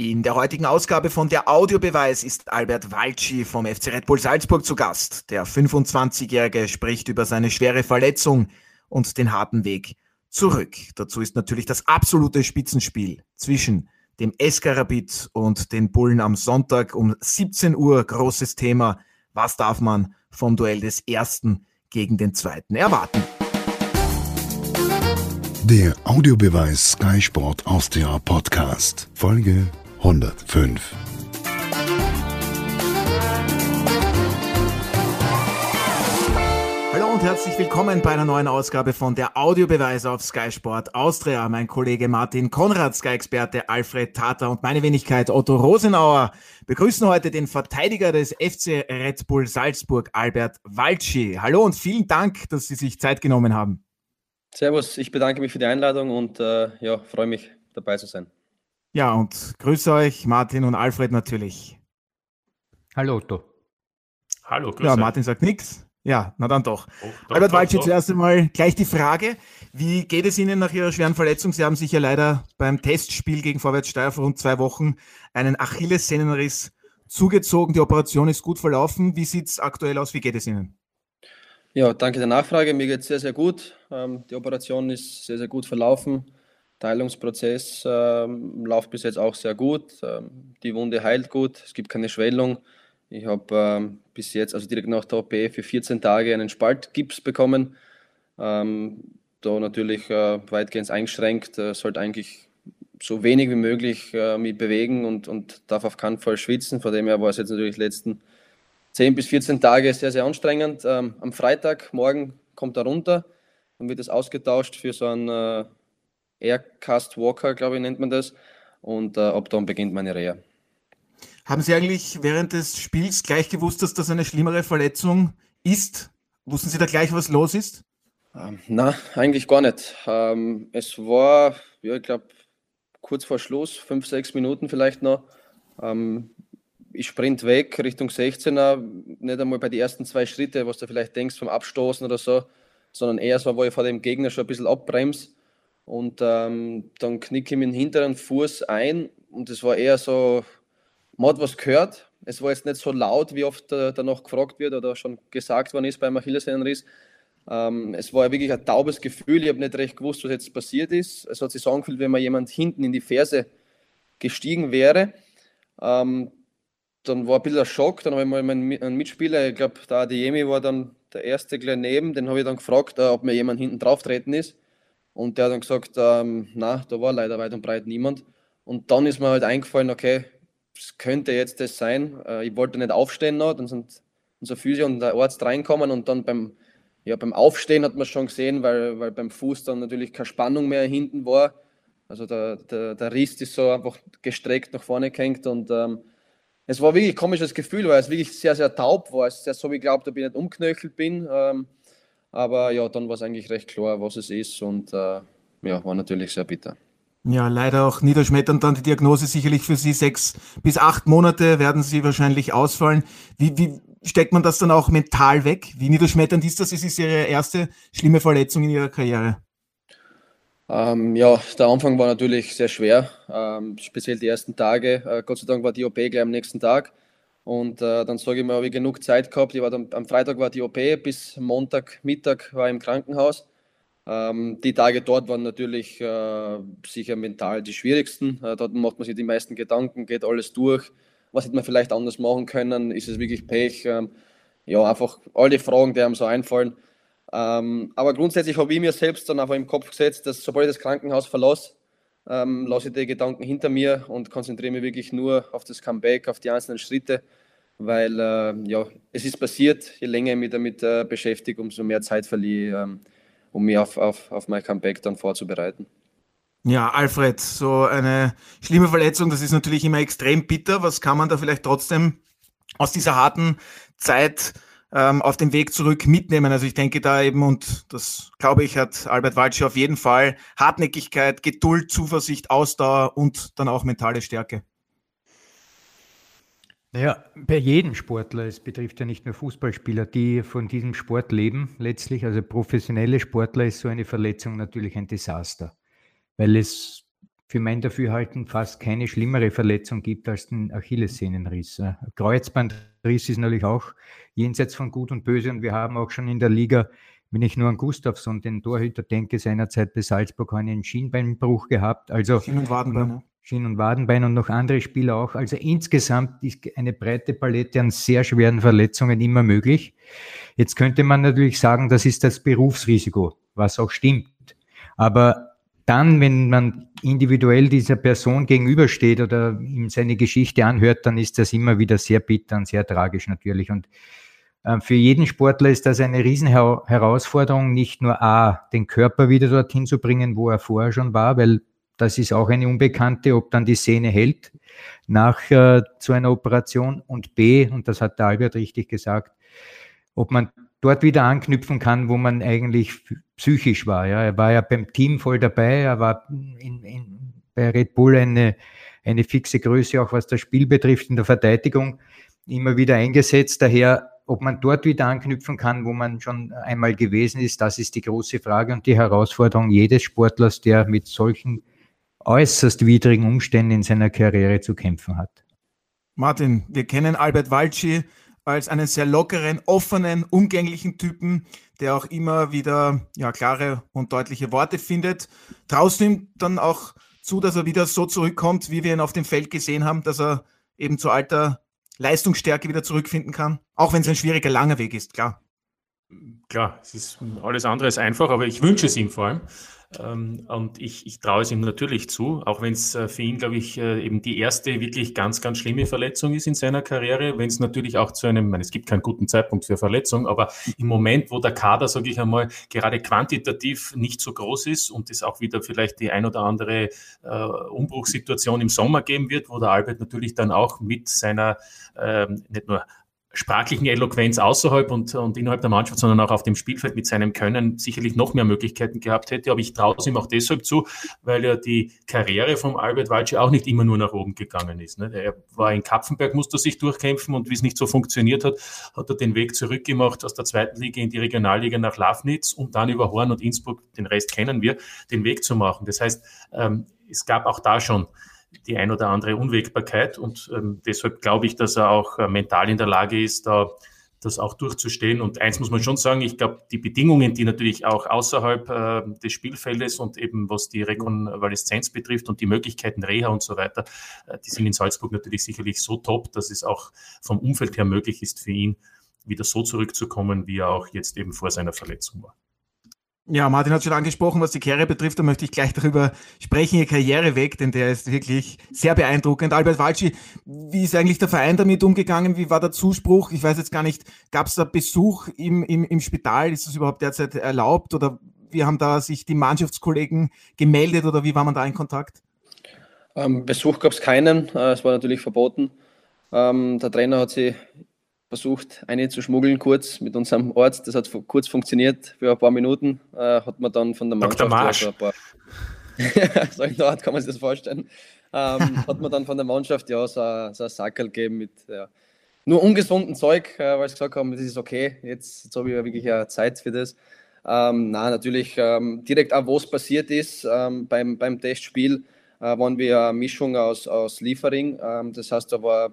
In der heutigen Ausgabe von der Audiobeweis ist Albert Walci vom FC Red Bull Salzburg zu Gast. Der 25-Jährige spricht über seine schwere Verletzung und den harten Weg zurück. Dazu ist natürlich das absolute Spitzenspiel zwischen dem Eskarabit und den Bullen am Sonntag um 17 Uhr. Großes Thema. Was darf man vom Duell des Ersten gegen den Zweiten erwarten? Der Audiobeweis Sky Sport Austria Podcast, Folge 105. Hallo und herzlich willkommen bei einer neuen Ausgabe von der Audiobeweis auf Sky Sport Austria. Mein Kollege Martin Konrad, Sky-Experte Alfred Tata und meine Wenigkeit Otto Rosenauer begrüßen heute den Verteidiger des FC Red Bull Salzburg, Albert Walci. Hallo und vielen Dank, dass Sie sich Zeit genommen haben. Servus, ich bedanke mich für die Einladung und äh, ja, freue mich dabei zu sein. Ja, und grüße euch, Martin und Alfred natürlich. Hallo Otto. Hallo, grüße. Ja, Martin sagt nichts. Ja, na dann doch. Oh, doch Albert Walci, zuerst einmal gleich die Frage. Wie geht es Ihnen nach Ihrer schweren Verletzung? Sie haben sich ja leider beim Testspiel gegen Vorwärtssteuer vor rund zwei Wochen einen Achillessehnenriss zugezogen. Die Operation ist gut verlaufen. Wie sieht es aktuell aus? Wie geht es Ihnen? Ja, danke der Nachfrage. Mir geht es sehr, sehr gut. Ähm, die Operation ist sehr, sehr gut verlaufen. Teilungsprozess ähm, läuft bis jetzt auch sehr gut. Ähm, die Wunde heilt gut, es gibt keine Schwellung. Ich habe ähm, bis jetzt, also direkt nach der OP, für 14 Tage einen Spaltgips bekommen. Ähm, da natürlich äh, weitgehend eingeschränkt, äh, sollte eigentlich so wenig wie möglich äh, mich bewegen und, und darf auf keinen Fall schwitzen. Von dem her war es jetzt natürlich die letzten 10 bis 14 Tage sehr, sehr anstrengend. Ähm, am Freitag, morgen kommt er runter, dann wird es ausgetauscht für so einen äh, Aircast Walker, glaube ich, nennt man das. Und äh, ab dann beginnt meine Reha. Haben Sie eigentlich während des Spiels gleich gewusst, dass das eine schlimmere Verletzung ist? Wussten Sie da gleich, was los ist? Ähm, na, eigentlich gar nicht. Ähm, es war, ja, ich glaube, kurz vor Schluss, fünf, sechs Minuten vielleicht noch. Ähm, ich sprint weg Richtung 16er, nicht einmal bei den ersten zwei Schritte, was du vielleicht denkst vom Abstoßen oder so, sondern eher so, wo ich vor dem Gegner schon ein bisschen abbremse und ähm, dann knicke ich mit dem hinteren Fuß ein und es war eher so, man hat was gehört. Es war jetzt nicht so laut, wie oft äh, danach gefragt wird oder schon gesagt worden ist beim Achillessehnenriss. Ähm, es war wirklich ein taubes Gefühl. Ich habe nicht recht gewusst, was jetzt passiert ist. Es hat sich so angefühlt, wenn mir jemand hinten in die Ferse gestiegen wäre. Ähm, dann war ein bisschen ein Schock. Dann habe ich mal meinen Mitspieler, ich glaube, der Adeyemi war dann der erste gleich neben, den habe ich dann gefragt, äh, ob mir jemand hinten drauf treten ist. Und der hat dann gesagt, ähm, na, da war leider weit und breit niemand. Und dann ist mir halt eingefallen, okay, es könnte jetzt das sein. Äh, ich wollte nicht aufstehen noch, dann sind unser Physio und der Arzt reinkommen und dann beim, ja, beim Aufstehen hat man schon gesehen, weil, weil beim Fuß dann natürlich keine Spannung mehr hinten war. Also der, der, der Riss ist so einfach gestreckt nach vorne gehängt und ähm, es war wirklich ein komisches Gefühl, weil es wirklich sehr, sehr taub war. Es ist ja so, wie ich glaube, ob ich nicht umknöchelt bin. Ähm, aber ja, dann war es eigentlich recht klar, was es ist und äh, ja, war natürlich sehr bitter. Ja, leider auch niederschmetternd dann die Diagnose sicherlich für Sie. Sechs bis acht Monate werden Sie wahrscheinlich ausfallen. Wie, wie steckt man das dann auch mental weg? Wie niederschmetternd ist das? Es ist Ihre erste schlimme Verletzung in Ihrer Karriere. Ähm, ja, der Anfang war natürlich sehr schwer, ähm, speziell die ersten Tage. Äh, Gott sei Dank war die OP gleich am nächsten Tag. Und äh, dann sage ich mir, habe ich genug Zeit gehabt. Ich war dann, am Freitag war die OP, bis Montag Mittag war ich im Krankenhaus. Ähm, die Tage dort waren natürlich äh, sicher mental die schwierigsten. Äh, dort macht man sich die meisten Gedanken, geht alles durch. Was hätte man vielleicht anders machen können? Ist es wirklich Pech? Ähm, ja, einfach all die Fragen, die einem so einfallen. Ähm, aber grundsätzlich habe ich mir selbst dann einfach im Kopf gesetzt, dass sobald ich das Krankenhaus verlasse, ähm, lasse ich die Gedanken hinter mir und konzentriere mich wirklich nur auf das Comeback, auf die einzelnen Schritte, weil äh, ja, es ist passiert, je länger ich mich damit äh, beschäftige, umso mehr Zeit verliere, ähm, um mich auf, auf, auf mein Comeback dann vorzubereiten. Ja, Alfred, so eine schlimme Verletzung, das ist natürlich immer extrem bitter. Was kann man da vielleicht trotzdem aus dieser harten Zeit ähm, auf dem Weg zurück mitnehmen. Also ich denke da eben, und das glaube ich, hat Albert Walsche auf jeden Fall Hartnäckigkeit, Geduld, Zuversicht, Ausdauer und dann auch mentale Stärke. Naja, bei jedem Sportler, es betrifft ja nicht nur Fußballspieler, die von diesem Sport leben, letztlich, also professionelle Sportler, ist so eine Verletzung natürlich ein Desaster, weil es für mein Dafürhalten fast keine schlimmere Verletzung gibt als den Achillessehnenriss. Kreuzbandriss ist natürlich auch jenseits von Gut und Böse und wir haben auch schon in der Liga, wenn ich nur an Gustavsson, den Torhüter denke, seinerzeit bei Salzburg einen Schienbeinbruch gehabt. Also Schien- und Wadenbein. Schien- und Wadenbein und noch andere Spieler auch. Also insgesamt ist eine breite Palette an sehr schweren Verletzungen immer möglich. Jetzt könnte man natürlich sagen, das ist das Berufsrisiko, was auch stimmt. Aber dann, wenn man individuell dieser Person gegenübersteht oder ihm seine Geschichte anhört, dann ist das immer wieder sehr bitter und sehr tragisch natürlich. Und äh, für jeden Sportler ist das eine Riesenherausforderung, nicht nur A, den Körper wieder dorthin zu bringen, wo er vorher schon war, weil das ist auch eine Unbekannte, ob dann die Sehne hält nach äh, zu einer Operation und B, und das hat der Albert richtig gesagt, ob man dort wieder anknüpfen kann, wo man eigentlich psychisch war. Ja. Er war ja beim Team voll dabei, er war in, in, bei Red Bull eine, eine fixe Größe, auch was das Spiel betrifft, in der Verteidigung immer wieder eingesetzt. Daher, ob man dort wieder anknüpfen kann, wo man schon einmal gewesen ist, das ist die große Frage und die Herausforderung jedes Sportlers, der mit solchen äußerst widrigen Umständen in seiner Karriere zu kämpfen hat. Martin, wir kennen Albert Walci als einen sehr lockeren, offenen, umgänglichen Typen, der auch immer wieder ja, klare und deutliche Worte findet. Traust du ihm dann auch zu, dass er wieder so zurückkommt, wie wir ihn auf dem Feld gesehen haben, dass er eben zu alter Leistungsstärke wieder zurückfinden kann? Auch wenn es ein schwieriger, langer Weg ist, klar. Klar, es ist alles andere als einfach, aber ich wünsche es ihm vor allem. Ähm, und ich, ich traue es ihm natürlich zu, auch wenn es äh, für ihn, glaube ich, äh, eben die erste wirklich ganz, ganz schlimme Verletzung ist in seiner Karriere. Wenn es natürlich auch zu einem, ich meine, es gibt keinen guten Zeitpunkt für Verletzung, aber im Moment, wo der Kader, sage ich einmal, gerade quantitativ nicht so groß ist und es auch wieder vielleicht die ein oder andere äh, Umbruchssituation im Sommer geben wird, wo der Albert natürlich dann auch mit seiner ähm, nicht nur sprachlichen Eloquenz außerhalb und, und innerhalb der Mannschaft, sondern auch auf dem Spielfeld mit seinem Können sicherlich noch mehr Möglichkeiten gehabt hätte. Aber ich traue es ihm auch deshalb zu, weil ja die Karriere vom Albert Walci auch nicht immer nur nach oben gegangen ist. Ne? Er war in Kapfenberg, musste sich durchkämpfen und wie es nicht so funktioniert hat, hat er den Weg zurückgemacht aus der zweiten Liga in die Regionalliga nach Lafnitz und dann über Horn und Innsbruck, den Rest kennen wir, den Weg zu machen. Das heißt, ähm, es gab auch da schon die ein oder andere Unwägbarkeit. Und ähm, deshalb glaube ich, dass er auch äh, mental in der Lage ist, da das auch durchzustehen. Und eins muss man schon sagen, ich glaube, die Bedingungen, die natürlich auch außerhalb äh, des Spielfeldes und eben was die Rekonvaleszenz betrifft und die Möglichkeiten Reha und so weiter, äh, die sind in Salzburg natürlich sicherlich so top, dass es auch vom Umfeld her möglich ist für ihn, wieder so zurückzukommen, wie er auch jetzt eben vor seiner Verletzung war. Ja, Martin hat schon angesprochen, was die Karriere betrifft, da möchte ich gleich darüber sprechen, ihr Karriereweg, denn der ist wirklich sehr beeindruckend. Albert Walci, wie ist eigentlich der Verein damit umgegangen? Wie war der Zuspruch? Ich weiß jetzt gar nicht, gab es da Besuch im, im, im Spital? Ist das überhaupt derzeit erlaubt? Oder wie haben da sich die Mannschaftskollegen gemeldet oder wie war man da in Kontakt? Ähm, Besuch gab es keinen, äh, es war natürlich verboten. Ähm, der Trainer hat sich versucht, eine zu schmuggeln kurz mit unserem Arzt. Das hat kurz funktioniert für ein paar Minuten. Äh, hat man dann von der Mannschaft. Dr. Marsch. Also ein paar, so in der Art kann man sich das vorstellen. Ähm, hat man dann von der Mannschaft ja so, so ein Sackerl gegeben mit ja, nur ungesunden Zeug, äh, weil sie gesagt haben, das ist okay, jetzt, jetzt habe ich ja wirklich ja Zeit für das. Ähm, na, natürlich ähm, direkt auch, wo es passiert ist ähm, beim, beim Testspiel, äh, waren wir eine Mischung aus, aus Liefering. Ähm, das heißt, da war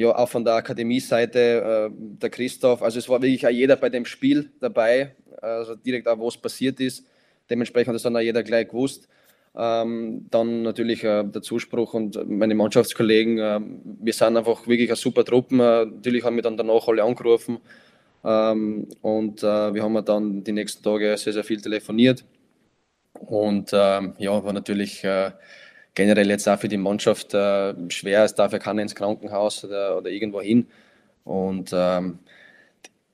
ja auch von der Akademie-Seite, äh, der Christoph. Also es war wirklich auch jeder bei dem Spiel dabei, also direkt auch, wo es passiert ist. Dementsprechend hat es dann auch jeder gleich gewusst. Ähm, dann natürlich äh, der Zuspruch und meine Mannschaftskollegen. Äh, wir sind einfach wirklich eine super Truppe. Äh, natürlich haben wir dann danach alle angerufen ähm, und äh, wir haben dann die nächsten Tage sehr, sehr viel telefoniert. Und ähm, ja, war natürlich äh, generell jetzt auch für die Mannschaft äh, schwer. Es darf ja keiner ins Krankenhaus oder, oder irgendwo hin. Und ähm,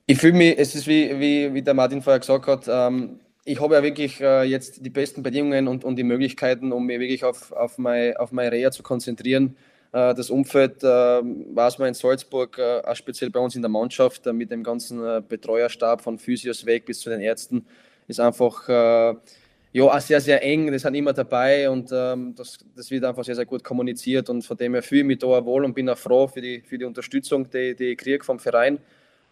ich fühle mich, es ist wie, wie, wie der Martin vorher gesagt hat, ähm, ich habe ja wirklich äh, jetzt die besten Bedingungen und, und die Möglichkeiten, um mich wirklich auf, auf, mein, auf meine Reha zu konzentrieren. Äh, das Umfeld, äh, weiß man in Salzburg, äh, auch speziell bei uns in der Mannschaft, äh, mit dem ganzen äh, Betreuerstab von Physios weg bis zu den Ärzten, ist einfach ja, sehr, sehr eng, das sind immer dabei und ähm, das, das wird einfach sehr, sehr gut kommuniziert und von dem her fühle ich mich da wohl und bin auch froh für die, für die Unterstützung, die, die ich kriege vom Verein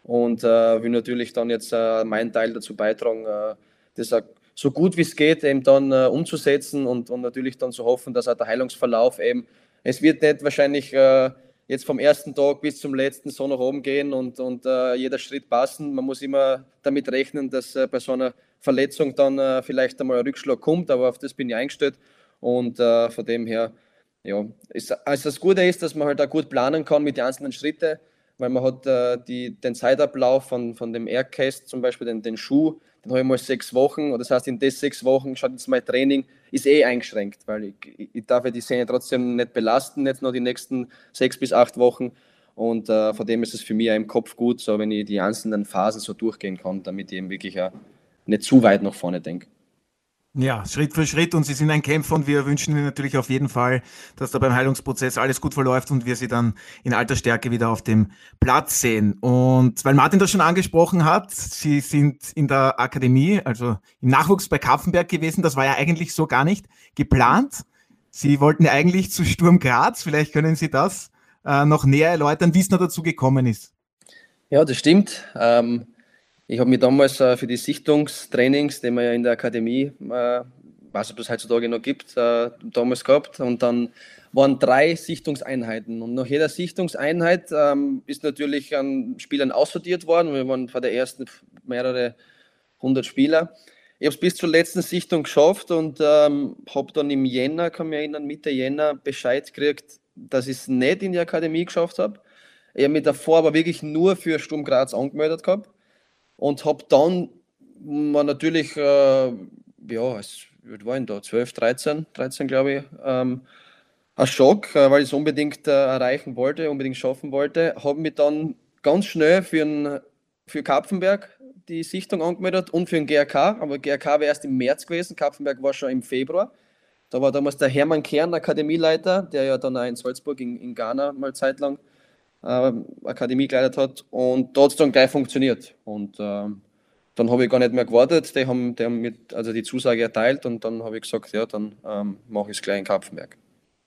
und äh, will natürlich dann jetzt äh, meinen Teil dazu beitragen, äh, das so gut wie es geht eben dann äh, umzusetzen und, und natürlich dann zu hoffen, dass auch der Heilungsverlauf eben, es wird nicht wahrscheinlich äh, jetzt vom ersten Tag bis zum letzten so nach oben gehen und, und äh, jeder Schritt passen. Man muss immer damit rechnen, dass bei so einer Verletzung dann äh, vielleicht einmal ein Rückschlag kommt, aber auf das bin ich eingestellt und äh, von dem her, ja, ist, also das Gute ist, dass man halt auch gut planen kann mit den einzelnen Schritten weil man hat äh, die, den Zeitablauf von, von dem Aircast, zum Beispiel den, den Schuh, den habe ich mal sechs Wochen. Und das heißt, in den sechs Wochen schaut jetzt mein Training, ist eh eingeschränkt, weil ich, ich darf ja die Sehne trotzdem nicht belasten, jetzt noch die nächsten sechs bis acht Wochen. Und äh, von dem ist es für mich auch im Kopf gut, so wenn ich die einzelnen Phasen so durchgehen kann, damit ich eben wirklich auch nicht zu weit nach vorne denke. Ja, Schritt für Schritt und Sie sind ein Kämpfer und wir wünschen Ihnen natürlich auf jeden Fall, dass da beim Heilungsprozess alles gut verläuft und wir Sie dann in alter Stärke wieder auf dem Platz sehen. Und weil Martin das schon angesprochen hat, Sie sind in der Akademie, also im Nachwuchs bei Kapfenberg gewesen, das war ja eigentlich so gar nicht geplant. Sie wollten eigentlich zu Sturm Graz, vielleicht können Sie das äh, noch näher erläutern, wie es noch dazu gekommen ist. Ja, das stimmt. Ähm ich habe mich damals äh, für die Sichtungstrainings, die man ja in der Akademie, äh, weiß ob es heutzutage noch gibt, äh, damals gehabt. Und dann waren drei Sichtungseinheiten. Und nach jeder Sichtungseinheit ähm, ist natürlich an Spielern aussortiert worden. Wir waren vor der ersten mehrere hundert Spieler. Ich habe es bis zur letzten Sichtung geschafft und ähm, habe dann im Jänner, kann mich erinnern, Mitte Jänner Bescheid gekriegt, dass ich es nicht in die Akademie geschafft habe. Ich habe mich davor aber wirklich nur für Sturm Graz angemeldet gehabt und habe dann war natürlich, äh, ja, es war ich da, 12, 13, 13 glaube ich, ähm, ein Schock, äh, weil ich es unbedingt äh, erreichen wollte, unbedingt schaffen wollte. Habe mich dann ganz schnell für, ein, für Kapfenberg die Sichtung angemeldet und für den GRK, aber GRK wäre erst im März gewesen, Kapfenberg war schon im Februar. Da war damals der Hermann Kern, Akademieleiter, der ja dann auch in Salzburg, in, in Ghana mal zeitlang äh, Akademie geleitet hat. Und es dann gleich funktioniert. Und äh, dann habe ich gar nicht mehr gewartet. Die haben, die haben mit, also die Zusage erteilt und dann habe ich gesagt, ja, dann ähm, mache ich es gleich in Kapfenberg.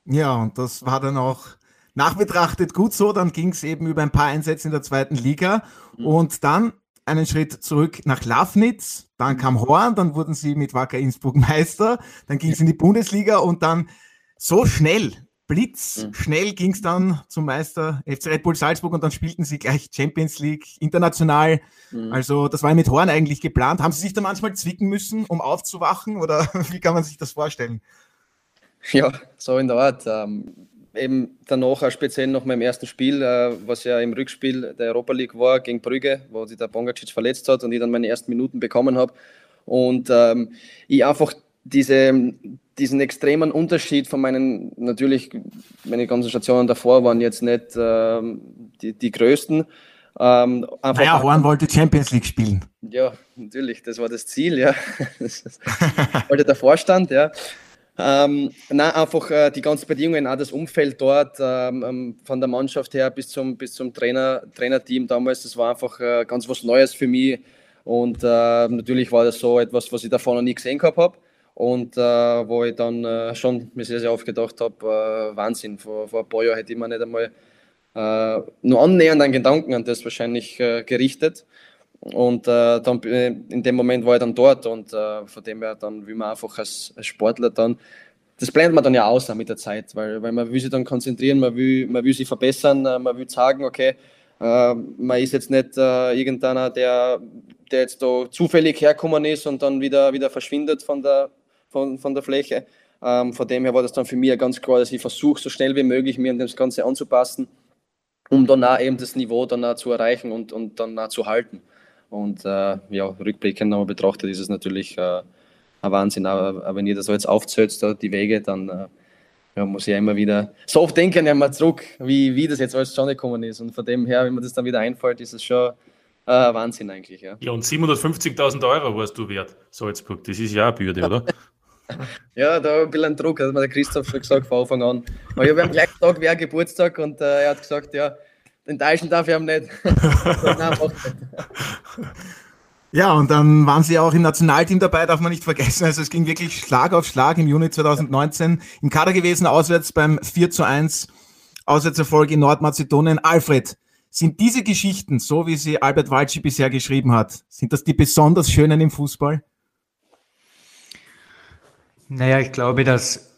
Ja, und das war dann auch nachbetrachtet gut so. Dann ging es eben über ein paar Einsätze in der zweiten Liga mhm. und dann einen Schritt zurück nach Lafnitz, dann mhm. kam Horn, dann wurden sie mit Wacker Innsbruck Meister, dann ging es in die Bundesliga und dann so schnell Blitz. Mhm. Ging es dann zum Meister FC Red Bull Salzburg und dann spielten sie gleich Champions League international. Mhm. Also das war mit Horn eigentlich geplant. Haben Sie sich da manchmal zwicken müssen, um aufzuwachen oder wie kann man sich das vorstellen? Ja, so in der Art. Ähm, eben danach auch speziell nach meinem ersten Spiel, äh, was ja im Rückspiel der Europa League war gegen Brügge, wo sich der Bongacic verletzt hat und ich dann meine ersten Minuten bekommen habe. Und ähm, ich einfach diese, diesen extremen Unterschied von meinen, natürlich, meine ganzen Stationen davor waren jetzt nicht ähm, die, die größten. Ähm, naja, Horn wollte Champions League spielen. Ja, natürlich, das war das Ziel, ja. Wollte der Vorstand, ja. Ähm, nein, einfach äh, die ganzen Bedingungen, auch das Umfeld dort, ähm, ähm, von der Mannschaft her bis zum, bis zum Trainer, Trainerteam damals, das war einfach äh, ganz was Neues für mich. Und äh, natürlich war das so etwas, was ich davor noch nie gesehen gehabt habe. Und äh, wo ich dann äh, schon mir sehr, sehr oft gedacht habe, äh, Wahnsinn, vor, vor ein paar Jahren hätte ich mir nicht einmal äh, nur annähernd einen Gedanken an das wahrscheinlich äh, gerichtet. Und äh, dann in dem Moment war ich dann dort und von dem her dann will man einfach als, als Sportler dann, das blendet man dann ja aus mit der Zeit, weil, weil man will sich dann konzentrieren, man will, man will sich verbessern, man will sagen, okay, man ist jetzt nicht irgendeiner, der, der jetzt da zufällig herkommen ist und dann wieder, wieder verschwindet von der, von, von der Fläche. Ähm, von dem her war das dann für mich ganz klar, dass ich versuche, so schnell wie möglich mir an das Ganze anzupassen, um dann auch eben das Niveau dann auch zu erreichen und, und dann auch zu halten. Und äh, ja, rückblickend nochmal betrachtet ist es natürlich äh, ein Wahnsinn. Aber, aber wenn ihr das so jetzt aufzählt, da die Wege, dann äh, ja, muss ich ja immer wieder so oft denken, ja mal zurück, wie, wie das jetzt alles zustande gekommen ist. Und von dem her, wenn mir das dann wieder einfällt, ist es schon äh, Wahnsinn eigentlich. Ja, ja und 750.000 Euro warst du wert, Salzburg. Das ist ja eine Bürde, oder? ja, da ein bisschen Druck, hat mir der Christoph schon gesagt von Anfang an. Aber ich habe am gleichen Tag wer Geburtstag und äh, er hat gesagt, ja, enttäuschen darf ich ihm nicht. Ja, und dann waren sie auch im Nationalteam dabei, darf man nicht vergessen. Also es ging wirklich Schlag auf Schlag im Juni 2019 im Kader gewesen, auswärts beim 4 zu 1 Auswärtserfolg in Nordmazedonien. Alfred, sind diese Geschichten, so wie sie Albert Walci bisher geschrieben hat, sind das die besonders schönen im Fußball? Naja, ich glaube, dass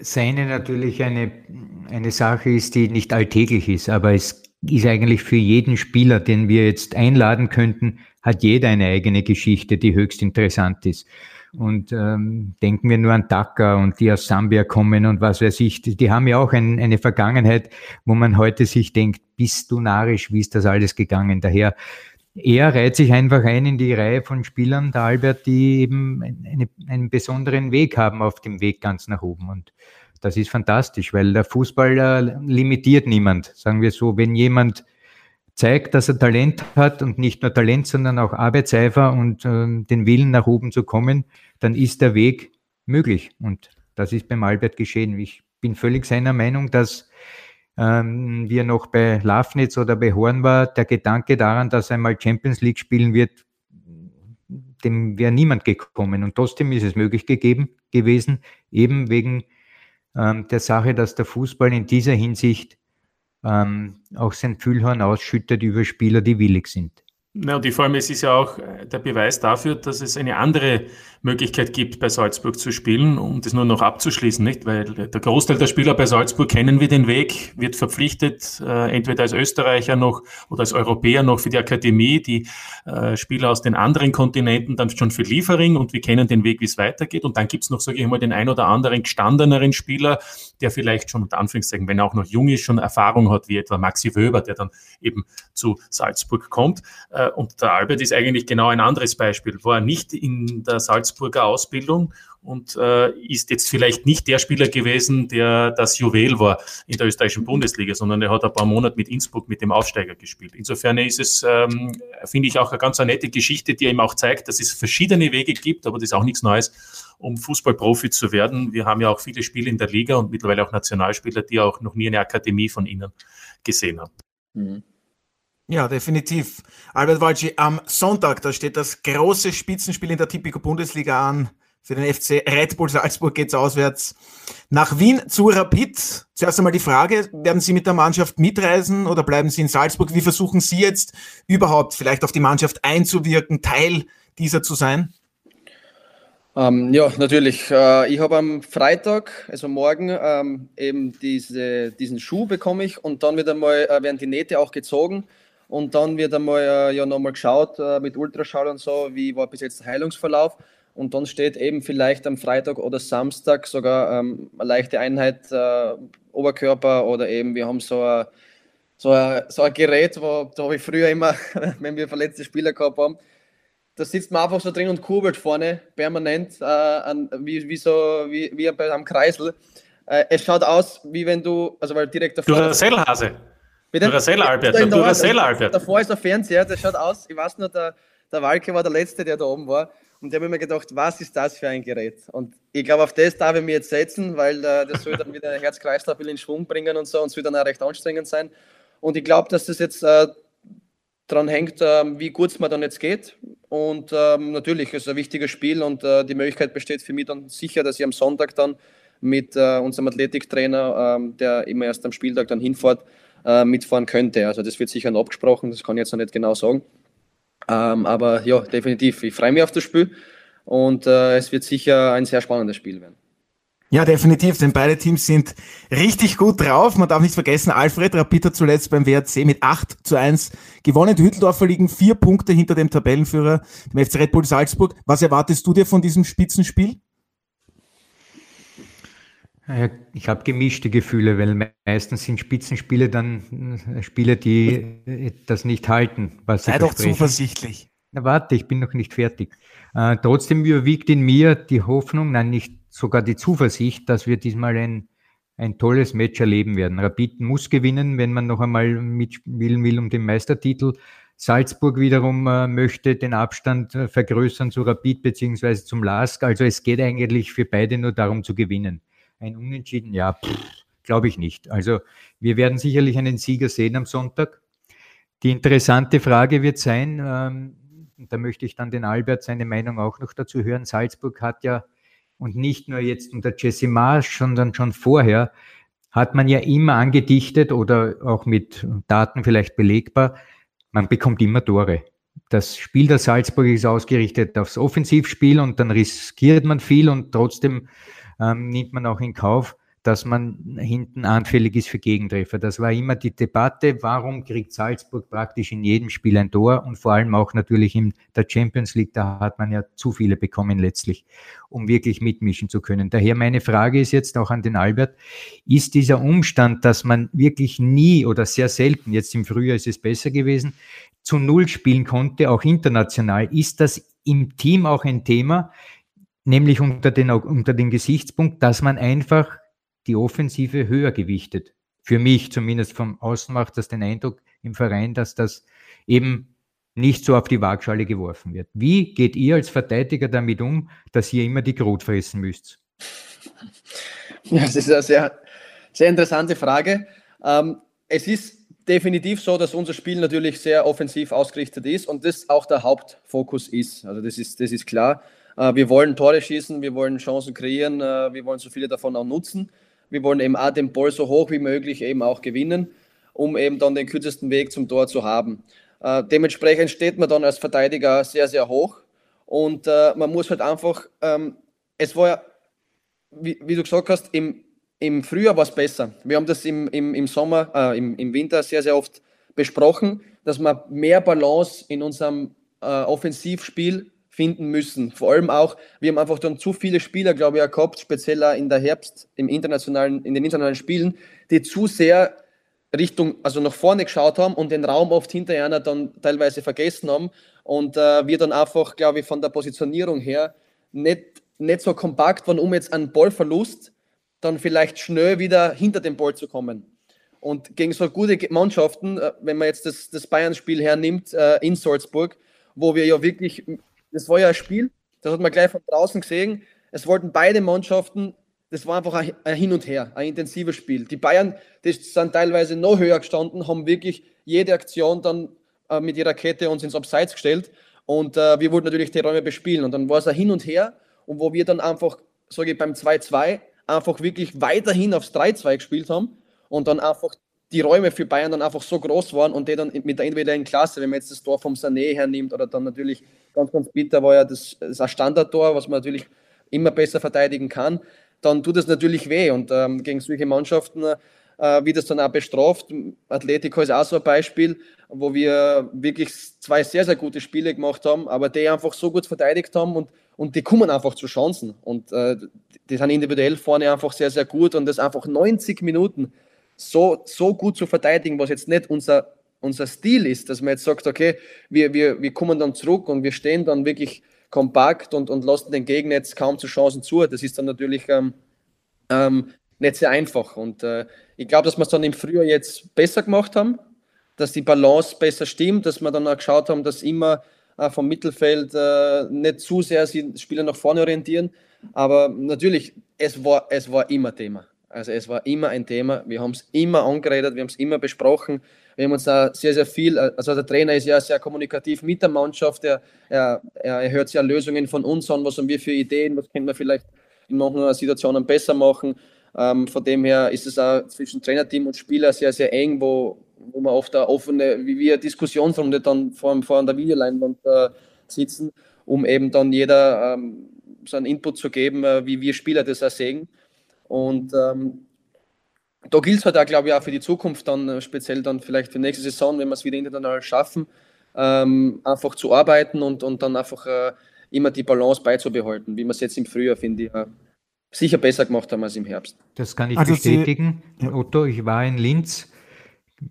seine natürlich eine, eine Sache ist, die nicht alltäglich ist, aber es ist eigentlich für jeden Spieler, den wir jetzt einladen könnten, hat jeder eine eigene Geschichte, die höchst interessant ist. Und ähm, denken wir nur an Dhaka und die aus Sambia kommen und was weiß ich, die, haben ja auch ein, eine Vergangenheit, wo man heute sich denkt, bist du narisch, wie ist das alles gegangen? Daher, er reiht sich einfach ein in die Reihe von Spielern, der Albert, die eben eine, einen besonderen Weg haben auf dem Weg ganz nach oben. Und das ist fantastisch, weil der Fußball äh, limitiert niemand. Sagen wir so, wenn jemand zeigt, dass er Talent hat und nicht nur Talent, sondern auch Arbeitseifer und äh, den Willen nach oben zu kommen, dann ist der Weg möglich. Und das ist beim Albert geschehen. Ich bin völlig seiner Meinung, dass ähm, wie er noch bei Lafnitz oder bei Horn war, der Gedanke daran, dass er einmal Champions League spielen wird, dem wäre niemand gekommen. Und trotzdem ist es möglich gegeben gewesen, eben wegen ähm, der Sache, dass der Fußball in dieser Hinsicht ähm, auch sein Fühlhorn ausschüttet über Spieler, die willig sind. Na, und vor allem, es ist ja auch der Beweis dafür, dass es eine andere Möglichkeit gibt, bei Salzburg zu spielen, um das nur noch abzuschließen, nicht? Weil der Großteil der Spieler bei Salzburg kennen wir den Weg, wird verpflichtet, äh, entweder als Österreicher noch oder als Europäer noch für die Akademie, die äh, Spieler aus den anderen Kontinenten dann schon für Liefering und wir kennen den Weg, wie es weitergeht. Und dann gibt's noch, sage ich mal, den ein oder anderen gestandeneren Spieler, der vielleicht schon unter Anführungszeichen, wenn er auch noch jung ist, schon Erfahrung hat, wie etwa Maxi Wöber, der dann eben zu Salzburg kommt. Äh, und der Albert ist eigentlich genau ein anderes Beispiel, war nicht in der Salzburg Salzburger Ausbildung und äh, ist jetzt vielleicht nicht der Spieler gewesen, der das Juwel war in der österreichischen Bundesliga, sondern er hat ein paar Monate mit Innsbruck mit dem Aufsteiger gespielt. Insofern ist es, ähm, finde ich, auch eine ganz nette Geschichte, die eben auch zeigt, dass es verschiedene Wege gibt, aber das ist auch nichts Neues, um Fußballprofi zu werden. Wir haben ja auch viele Spiele in der Liga und mittlerweile auch Nationalspieler, die auch noch nie eine Akademie von ihnen gesehen haben. Mhm. Ja, definitiv. Albert Walci, am Sonntag, da steht das große Spitzenspiel in der Tipico Bundesliga an. Für den FC Red Bull Salzburg geht's auswärts nach Wien zu Rapid. Zuerst einmal die Frage, werden Sie mit der Mannschaft mitreisen oder bleiben Sie in Salzburg? Wie versuchen Sie jetzt überhaupt vielleicht auf die Mannschaft einzuwirken, Teil dieser zu sein? Ähm, ja, natürlich. Äh, ich habe am Freitag, also morgen, ähm, eben diese, diesen Schuh bekomme ich und dann wird einmal, äh, werden die Nähte auch gezogen. Und dann wird einmal äh, ja nochmal geschaut äh, mit Ultraschall und so, wie war bis jetzt der Heilungsverlauf. Und dann steht eben vielleicht am Freitag oder Samstag sogar ähm, eine leichte Einheit äh, Oberkörper oder eben wir haben so ein, so ein, so ein Gerät, wo da habe ich früher immer, wenn wir verletzte Spieler gehabt haben, da sitzt man einfach so drin und kurbelt vorne permanent, äh, an, wie, wie, so, wie, wie am Kreisel. Äh, es schaut aus, wie wenn du, also weil direkt davor. Du Duracell-Hase. Duracell, Albert. Der Duracell, Albert. Davor ist der Fernseher, der schaut aus. Ich weiß nur, der, der Walke war der Letzte, der da oben war. Und der habe mir gedacht, was ist das für ein Gerät? Und ich glaube, auf das darf ich mich jetzt setzen, weil äh, das soll dann wieder Herz-Kreislauf in Schwung bringen und so und es wird dann auch recht anstrengend sein. Und ich glaube, dass das jetzt äh, daran hängt, äh, wie gut es mir dann jetzt geht. Und ähm, natürlich ist es ein wichtiges Spiel und äh, die Möglichkeit besteht für mich dann sicher, dass ich am Sonntag dann mit äh, unserem Athletiktrainer, ähm, der immer erst am Spieltag dann hinfährt, äh, mitfahren könnte. Also das wird sicher noch abgesprochen, das kann ich jetzt noch nicht genau sagen. Ähm, aber ja, definitiv, ich freue mich auf das Spiel und äh, es wird sicher ein sehr spannendes Spiel werden. Ja, definitiv, denn beide Teams sind richtig gut drauf. Man darf nicht vergessen, Alfred Rapid hat zuletzt beim WRC mit 8 zu 1 gewonnen. Die Hütteldorfer liegen vier Punkte hinter dem Tabellenführer, dem FC Red Bull Salzburg. Was erwartest du dir von diesem Spitzenspiel? Ich habe gemischte Gefühle, weil meistens sind Spitzenspiele dann äh, Spiele, die das nicht halten. Was Sei doch zuversichtlich. Na warte, ich bin noch nicht fertig. Äh, trotzdem überwiegt in mir die Hoffnung, nein, nicht sogar die Zuversicht, dass wir diesmal ein, ein tolles Match erleben werden. Rapid muss gewinnen, wenn man noch einmal mitspielen will um den Meistertitel. Salzburg wiederum äh, möchte den Abstand äh, vergrößern zu Rapid beziehungsweise zum LASK. Also es geht eigentlich für beide nur darum zu gewinnen. Ein Unentschieden, ja, glaube ich nicht. Also wir werden sicherlich einen Sieger sehen am Sonntag. Die interessante Frage wird sein, ähm, da möchte ich dann den Albert seine Meinung auch noch dazu hören. Salzburg hat ja, und nicht nur jetzt unter Jesse Marsch, sondern schon vorher, hat man ja immer angedichtet oder auch mit Daten vielleicht belegbar, man bekommt immer Tore. das Spiel der Salzburg ist ausgerichtet aufs Offensivspiel und dann riskiert man viel und trotzdem ähm, nimmt man auch in Kauf, dass man hinten anfällig ist für Gegentreffer. Das war immer die Debatte, warum kriegt Salzburg praktisch in jedem Spiel ein Tor und vor allem auch natürlich in der Champions League, da hat man ja zu viele bekommen letztlich, um wirklich mitmischen zu können. Daher meine Frage ist jetzt auch an den Albert, ist dieser Umstand, dass man wirklich nie oder sehr selten, jetzt im Frühjahr ist es besser gewesen, zu Null spielen konnte, auch international, ist das im Team auch ein Thema, nämlich unter den, unter den Gesichtspunkt, dass man einfach die Offensive höher gewichtet. Für mich zumindest vom Außen macht das den Eindruck im Verein, dass das eben nicht so auf die Waagschale geworfen wird. Wie geht ihr als Verteidiger damit um, dass ihr immer die Grot fressen müsst? Ja, das ist eine sehr, sehr interessante Frage. Ähm, es ist definitiv so, dass unser Spiel natürlich sehr offensiv ausgerichtet ist und das auch der Hauptfokus ist. Also das ist, das ist klar. Äh, wir wollen Tore schießen, wir wollen Chancen kreieren, äh, wir wollen so viele davon auch nutzen. Wir wollen eben auch den Ball so hoch wie möglich eben auch gewinnen, um eben dann den kürzesten Weg zum Tor zu haben. Äh, dementsprechend steht man dann als Verteidiger sehr, sehr hoch und man muss halt einfach, ähm, es war ja, wie, du gesagt hast, im, im Frühjahr war es besser. Wir haben das im, im, im Sommer, äh, im, im Winter sehr, sehr oft besprochen, dass man mehr Balance in unserem äh, Offensivspiel finden müssen. Vor allem auch, wir haben einfach dann zu viele Spieler, glaube ich, gehabt, speziell in der Herbst, im internationalen, in den internationalen Spielen, die zu sehr Richtung, also nach vorne geschaut haben und den Raum oft hinter einer dann teilweise vergessen haben. Und äh, wir dann einfach, glaube ich, von der Positionierung her nicht, nicht so kompakt waren, um jetzt einen Ballverlust dann vielleicht schnell wieder hinter den Ball zu kommen. Und gegen so gute Mannschaften, äh, wenn man jetzt das, das Bayern-Spiel hernimmt äh, in Salzburg, wo wir ja wirklich das war ja ein Spiel, das hat man gleich von draußen gesehen. Es wollten beide Mannschaften, das war einfach ein, Hin und Her, ein intensives Spiel. Die Bayern, die sind teilweise noch höher gestanden, haben wirklich jede Aktion dann äh, mit ihrer Kette uns ins Abseits gestellt und äh, wir wollten natürlich die Räume bespielen. Und dann war es ein Hin und Her und wo wir dann einfach, sage ich, beim 2-2 einfach wirklich weiterhin aufs 3-2 gespielt haben und dann einfach die Räume für Bayern dann einfach so groß waren und die dann mit der individuellen Klasse, wenn man jetzt das Tor vom Sané hernimmt oder dann natürlich ganz, ganz bitter war ja das, das ein Standardtor, was man natürlich immer besser verteidigen kann, dann tut es natürlich weh. Und ähm, gegen solche Mannschaften äh, wird es dann auch bestraft. Atletico ist auch so ein Beispiel, wo wir wirklich zwei sehr, sehr gute Spiele gemacht haben, aber die einfach so gut verteidigt haben und, und die kommen einfach zu Chancen. Und äh, die sind individuell vorne einfach sehr, sehr gut und das einfach 90 Minuten so, so gut zu verteidigen, was jetzt nicht unser, unser Stil ist, dass man jetzt sagt, okay, wir, wir, wir kommen dann zurück und wir stehen dann wirklich kompakt und, und lassen den Gegner jetzt kaum zu Chancen zu. Das ist dann natürlich ähm, ähm, nicht sehr einfach. Und äh, ich glaube, dass wir es dann im Frühjahr jetzt besser gemacht haben, dass die Balance besser stimmt, dass wir dann auch geschaut haben, dass immer äh, vom Mittelfeld äh, nicht zu sehr die Spieler nach vorne orientieren. Aber natürlich, es war, es war immer Thema. Also es war immer ein Thema. Wir haben es immer angeredet, wir haben es immer besprochen. Wir haben uns da sehr, sehr viel, also der Trainer ist ja sehr kommunikativ mit der Mannschaft. Er, er, er hört sehr Lösungen von uns an, was haben wir für Ideen, was können wir vielleicht in manchen Situationen besser machen. Ähm, von dem her ist es auch zwischen Trainerteam und Spieler sehr, sehr eng, wo, wo man oft eine offene, wie wir Diskussionsrunde dann vor, vor der Videoleinwand äh, sitzen, um eben dann jeder ähm, seinen Input zu geben, äh, wie wir Spieler das auch sehen. Und ähm, da gilt es halt auch, glaube ich, auch für die Zukunft dann, äh, speziell dann vielleicht für nächste Saison, wenn wir es wieder international schaffen, ähm, einfach zu arbeiten und, und dann einfach äh, immer die Balance beizubehalten, wie wir es jetzt im Frühjahr, finde ich, äh, sicher besser gemacht haben als im Herbst. Das kann ich also bestätigen, Sie, Otto. Ich war in Linz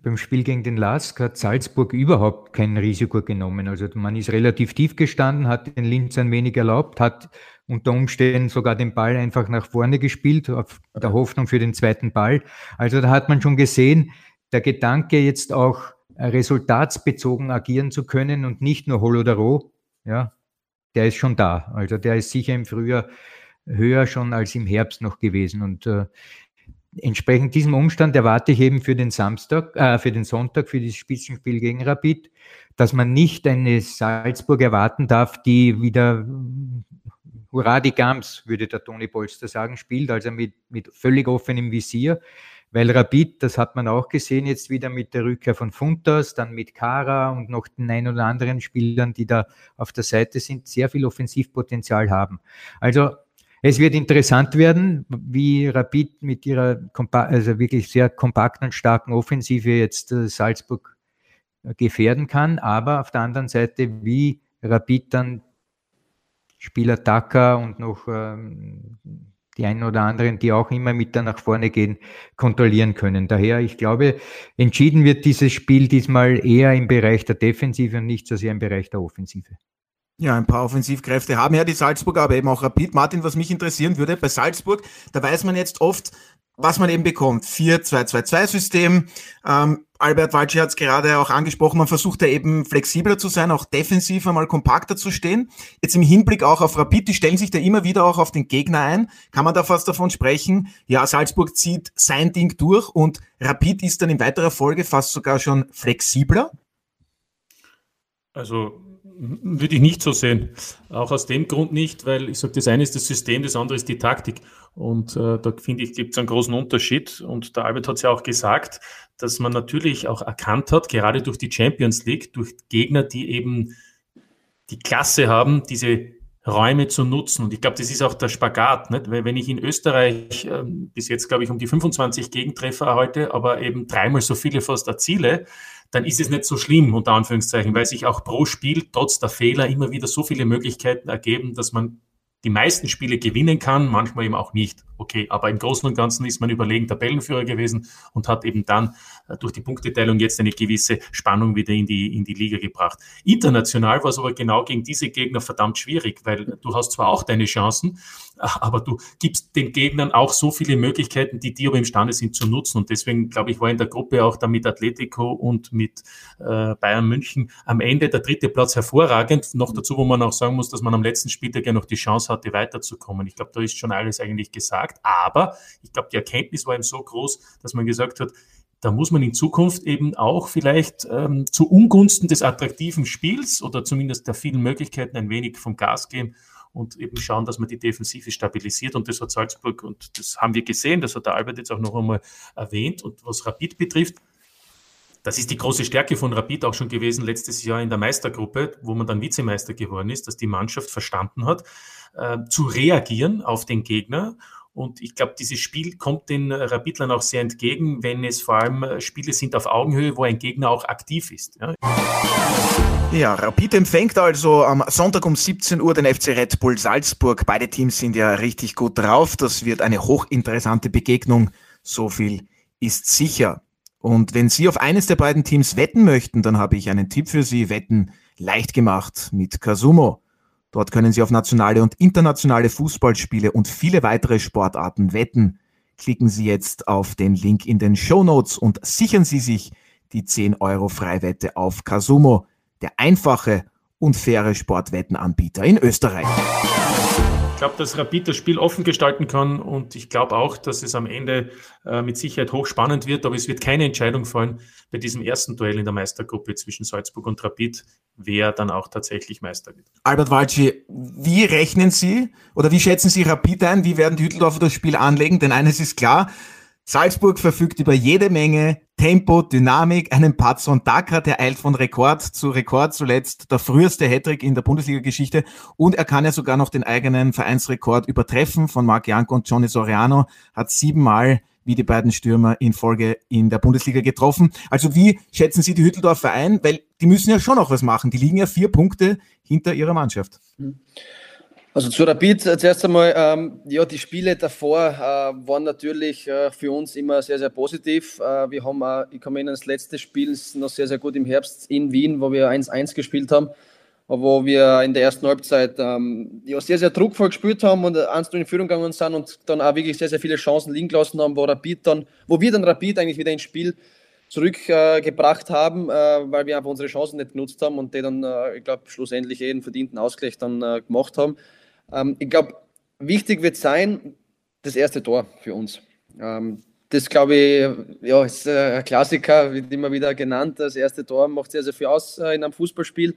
beim Spiel gegen den LASK hat Salzburg überhaupt kein Risiko genommen. Also man ist relativ tief gestanden, hat den Linz ein wenig erlaubt, hat unter Umständen sogar den Ball einfach nach vorne gespielt, auf der Hoffnung für den zweiten Ball. Also da hat man schon gesehen, der Gedanke jetzt auch resultatsbezogen agieren zu können und nicht nur Holodaro, ja, der ist schon da. Also der ist sicher im Frühjahr höher schon als im Herbst noch gewesen. Und äh, entsprechend diesem Umstand erwarte ich eben für den Samstag, äh, für den Sonntag, für das Spitzenspiel gegen Rapid, dass man nicht eine Salzburg erwarten darf, die wieder Hurra die Gams, würde der Toni Polster sagen, spielt, also mit, mit völlig offenem Visier. weil Rapid, das hat man auch gesehen, jetzt wieder mit der Rückkehr von Funtas, dann mit Kara und noch den ein oder anderen Spielern, die da auf der Seite sind, sehr viel Offensivpotenzial haben. Also es wird interessant werden, wie Rapid mit ihrer also wirklich sehr kompakten und starken Offensive jetzt äh, Salzburg äh, gefährden kann, aber auf der anderen Seite, wie Rapid dann Spieler Taka und noch ähm, die einen oder anderen, die auch immer mit da nach vorne gehen, kontrollieren können. Daher, ich glaube, entschieden wird dieses Spiel diesmal eher im Bereich der Defensive und nicht so sehr im Bereich der Offensive. Ja, ein paar Offensivkräfte haben ja die Salzburger, aber eben auch Rapid. Martin, was mich interessieren würde, bei Salzburg, da weiß man jetzt oft, was man eben bekommt. 4-2-2-2-System. Ähm, Albert Walci hat es gerade auch angesprochen, man versucht da eben flexibler zu sein, auch defensiv einmal kompakter zu stehen. Jetzt im Hinblick auch auf Rapid, die stellen sich da immer wieder auch auf den Gegner ein. Kann man da fast davon sprechen, ja, Salzburg zieht sein Ding durch und Rapid ist dann in weiterer Folge fast sogar schon flexibler? Also würde ich nicht so sehen. Auch aus dem Grund nicht, weil ich sage, das eine ist das System, das andere ist die Taktik. Und äh, da finde ich, gibt es einen großen Unterschied. Und der Albert hat es ja auch gesagt, dass man natürlich auch erkannt hat, gerade durch die Champions League, durch Gegner, die eben die Klasse haben, diese Räume zu nutzen. Und ich glaube, das ist auch der Spagat, nicht? weil wenn ich in Österreich äh, bis jetzt, glaube ich, um die 25 Gegentreffer erhalte, aber eben dreimal so viele fast erziele, dann ist es nicht so schlimm, unter Anführungszeichen, weil sich auch pro Spiel trotz der Fehler immer wieder so viele Möglichkeiten ergeben, dass man die meisten Spiele gewinnen kann, manchmal eben auch nicht. Okay, aber im Großen und Ganzen ist man überlegen Tabellenführer gewesen und hat eben dann äh, durch die Punkteteilung jetzt eine gewisse Spannung wieder in die, in die Liga gebracht. International war es aber genau gegen diese Gegner verdammt schwierig, weil du hast zwar auch deine Chancen, aber du gibst den Gegnern auch so viele Möglichkeiten, die die aber imstande sind zu nutzen. Und deswegen, glaube ich, war in der Gruppe auch da mit Atletico und mit äh, Bayern München am Ende der dritte Platz hervorragend. Noch dazu, wo man auch sagen muss, dass man am letzten Spieltag ja noch die Chance hatte, weiterzukommen. Ich glaube, da ist schon alles eigentlich gesagt. Aber ich glaube, die Erkenntnis war eben so groß, dass man gesagt hat, da muss man in Zukunft eben auch vielleicht ähm, zu Ungunsten des attraktiven Spiels oder zumindest der vielen Möglichkeiten ein wenig vom Gas gehen und eben schauen, dass man die Defensive stabilisiert. Und das hat Salzburg, und das haben wir gesehen, das hat der Albert jetzt auch noch einmal erwähnt. Und was Rapid betrifft, das ist die große Stärke von Rapid auch schon gewesen letztes Jahr in der Meistergruppe, wo man dann Vizemeister geworden ist, dass die Mannschaft verstanden hat, äh, zu reagieren auf den Gegner und ich glaube, dieses Spiel kommt den Rapidlern auch sehr entgegen, wenn es vor allem äh, Spiele sind auf Augenhöhe, wo ein Gegner auch aktiv ist. Ja. Ja, Rapid empfängt also am Sonntag um 17 Uhr den FC Red Bull Salzburg. Beide Teams sind ja richtig gut drauf. Das wird eine hochinteressante Begegnung. So viel ist sicher. Und wenn Sie auf eines der beiden Teams wetten möchten, dann habe ich einen Tipp für Sie. Wetten leicht gemacht mit Kasumo. Dort können Sie auf nationale und internationale Fußballspiele und viele weitere Sportarten wetten. Klicken Sie jetzt auf den Link in den Show Notes und sichern Sie sich die 10 Euro Freiwette auf Kasumo der einfache und faire Sportwettenanbieter in Österreich. Ich glaube, dass Rapid das Spiel offen gestalten kann und ich glaube auch, dass es am Ende äh, mit Sicherheit hochspannend wird, aber es wird keine Entscheidung fallen bei diesem ersten Duell in der Meistergruppe zwischen Salzburg und Rapid, wer dann auch tatsächlich Meister wird. Albert Walci, wie rechnen Sie oder wie schätzen Sie Rapid ein? Wie werden die Hütteldorfer das Spiel anlegen? Denn eines ist klar, Salzburg verfügt über jede Menge Tempo, Dynamik, einen Patson Daka, der eilt von Rekord zu Rekord, zuletzt der früheste Hattrick in der Bundesliga-Geschichte und er kann ja sogar noch den eigenen Vereinsrekord übertreffen von Marc Janko und Johnny Soriano, hat siebenmal wie die beiden Stürmer in Folge in der Bundesliga getroffen. Also wie schätzen Sie die Hütteldorfer ein? Weil die müssen ja schon noch was machen. Die liegen ja vier Punkte hinter ihrer Mannschaft. Mhm. Also zu Rapid äh, zuerst einmal, ähm, ja, die Spiele davor äh, waren natürlich äh, für uns immer sehr, sehr positiv. Äh, wir haben, äh, ich kann mich erinnern, das letzte Spiel noch sehr, sehr gut im Herbst in Wien, wo wir 1-1 gespielt haben, wo wir in der ersten Halbzeit ähm, ja, sehr, sehr druckvoll gespielt haben und 1 in Führung gegangen sind und dann auch wirklich sehr, sehr viele Chancen liegen gelassen haben, wo Rapid dann, wo wir dann Rapid eigentlich wieder ins Spiel zurückgebracht äh, haben, weil wir einfach unsere Chancen nicht genutzt haben und die dann, ich glaube, schlussendlich jeden verdienten Ausgleich dann gemacht haben. Ähm, ich glaube, wichtig wird sein, das erste Tor für uns. Ähm, das glaube ich, ja, ist äh, ein Klassiker, wird immer wieder genannt. Das erste Tor macht sehr, sehr viel aus äh, in einem Fußballspiel.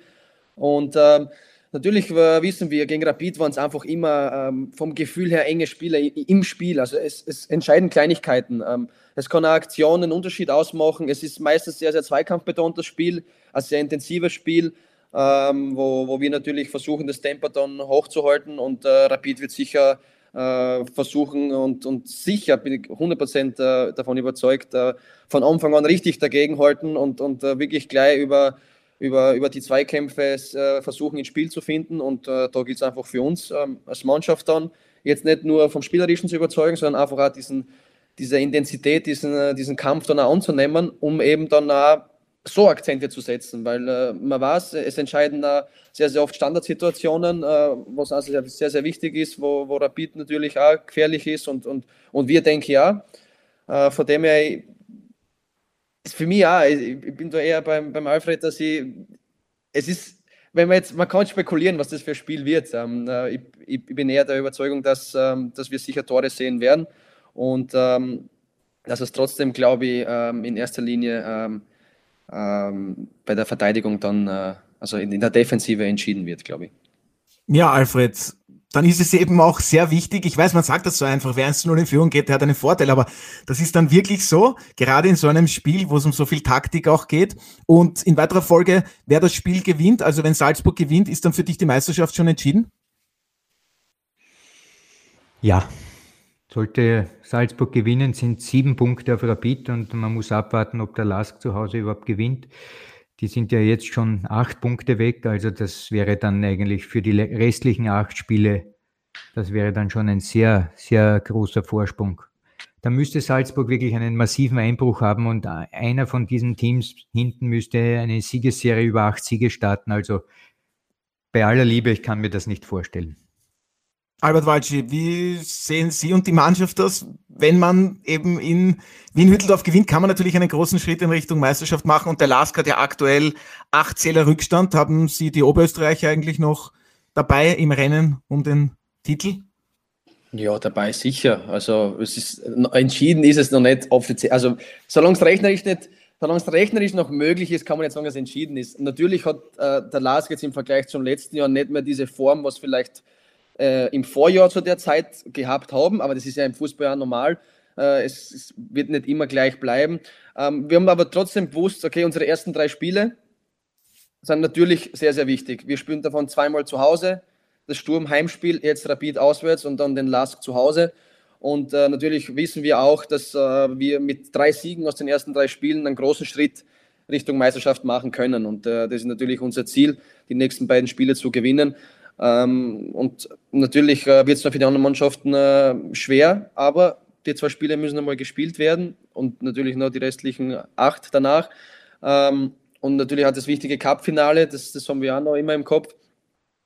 Und ähm, natürlich wissen wir, gegen Rapid waren es einfach immer ähm, vom Gefühl her enge Spieler im Spiel. Also es, es entscheiden Kleinigkeiten. Ähm, es kann eine Aktion einen Unterschied ausmachen. Es ist meistens sehr, sehr zweikampfbetontes Spiel, ein sehr intensives Spiel, ähm, wo, wo wir natürlich versuchen, das Tempo dann hochzuhalten und äh, Rapid wird sicher äh, versuchen und, und sicher bin ich 100% äh, davon überzeugt, äh, von Anfang an richtig dagegenhalten und, und wirklich gleich über, über, über die Zweikämpfe versuchen ins Spiel zu finden. Und da gilt es einfach für uns ähm, als Mannschaft dann, jetzt nicht nur vom Spielerischen zu überzeugen, sondern einfach auch diesen, diese Intensität, diesen, diesen Kampf dann auch anzunehmen, um eben dann auch so Akzente zu setzen, weil äh, man weiß, es entscheiden äh, sehr, sehr oft Standardsituationen, äh, was also sehr, sehr, wichtig ist, wo, wo Rapid natürlich auch gefährlich ist und, und, und wir denken ja. Äh, von dem her ist für mich auch, ich, ich bin da eher beim, beim Alfred, dass ich, es ist, wenn man jetzt, man kann spekulieren, was das für ein Spiel wird. Ähm, äh, ich, ich, bin eher der Überzeugung, dass, ähm, dass wir sicher Tore sehen werden und ähm, dass es trotzdem, glaube ich, ähm, in erster Linie ähm, bei der Verteidigung dann, äh, also in, in, der Defensive entschieden wird, glaube ich. Ja, Alfred, dann ist es eben auch sehr wichtig. Ich weiß, man sagt das so einfach, wer 1 0 in Führung geht, der hat einen Vorteil, aber das ist dann wirklich so, gerade in so einem Spiel, wo es um so viel Taktik auch geht. Und in weiterer Folge, wer das Spiel gewinnt, also wenn Salzburg gewinnt, ist dann für dich die Meisterschaft schon entschieden? Ja, sollte Salzburg gewinnen, sind sieben Punkte auf Rapid und man muss abwarten, ob der Lask zu Hause überhaupt gewinnt. Die sind ja jetzt schon acht Punkte weg, also das wäre dann eigentlich für die restlichen acht Spiele, das wäre dann schon ein sehr, sehr großer Vorsprung. Da müsste Salzburg wirklich einen massiven Einbruch haben und einer von diesen Teams hinten müsste eine Siegesserie über acht Siege starten. Also bei aller Liebe, ich kann mir das nicht vorstellen. Albert Walci, wie sehen Sie und die Mannschaft das? Wenn man eben in Wien-Hütteldorf gewinnt, kann man natürlich einen großen Schritt in Richtung Meisterschaft machen und der LASK hat ja aktuell acht Zähler Rückstand. Haben Sie die Oberösterreicher eigentlich noch dabei im Rennen um den Titel? Ja, dabei sicher. Also es ist entschieden ist es noch nicht offiziell. Also solange es rechnerisch nicht, solange es rechnerisch noch möglich ist, kann man jetzt sagen, dass es entschieden ist. Natürlich hat äh, der LASK jetzt im Vergleich zum letzten Jahr nicht mehr diese Form, was vielleicht äh, im Vorjahr zu der Zeit gehabt haben, aber das ist ja im Fußball ja normal. Äh, es, es, wird nicht immer gleich bleiben. Ähm, wir haben aber trotzdem gewusst, okay, unsere ersten drei Spiele sind natürlich sehr, sehr wichtig. Wir spielen davon zweimal zu Hause, das Sturm Heimspiel, jetzt Rapid auswärts und dann den Lask zu Hause. Und äh, natürlich wissen wir auch, dass äh, wir mit drei Siegen aus den ersten drei Spielen einen großen Schritt Richtung Meisterschaft machen können. Und äh, das ist natürlich unser Ziel, die nächsten beiden Spiele zu gewinnen. Ähm, und natürlich äh, wird es dann für die anderen Mannschaften äh, schwer, aber die zwei Spiele müssen einmal gespielt werden und natürlich noch die restlichen acht danach. Ähm, und natürlich hat das wichtige Cup-Finale, das, das haben wir auch noch immer im Kopf.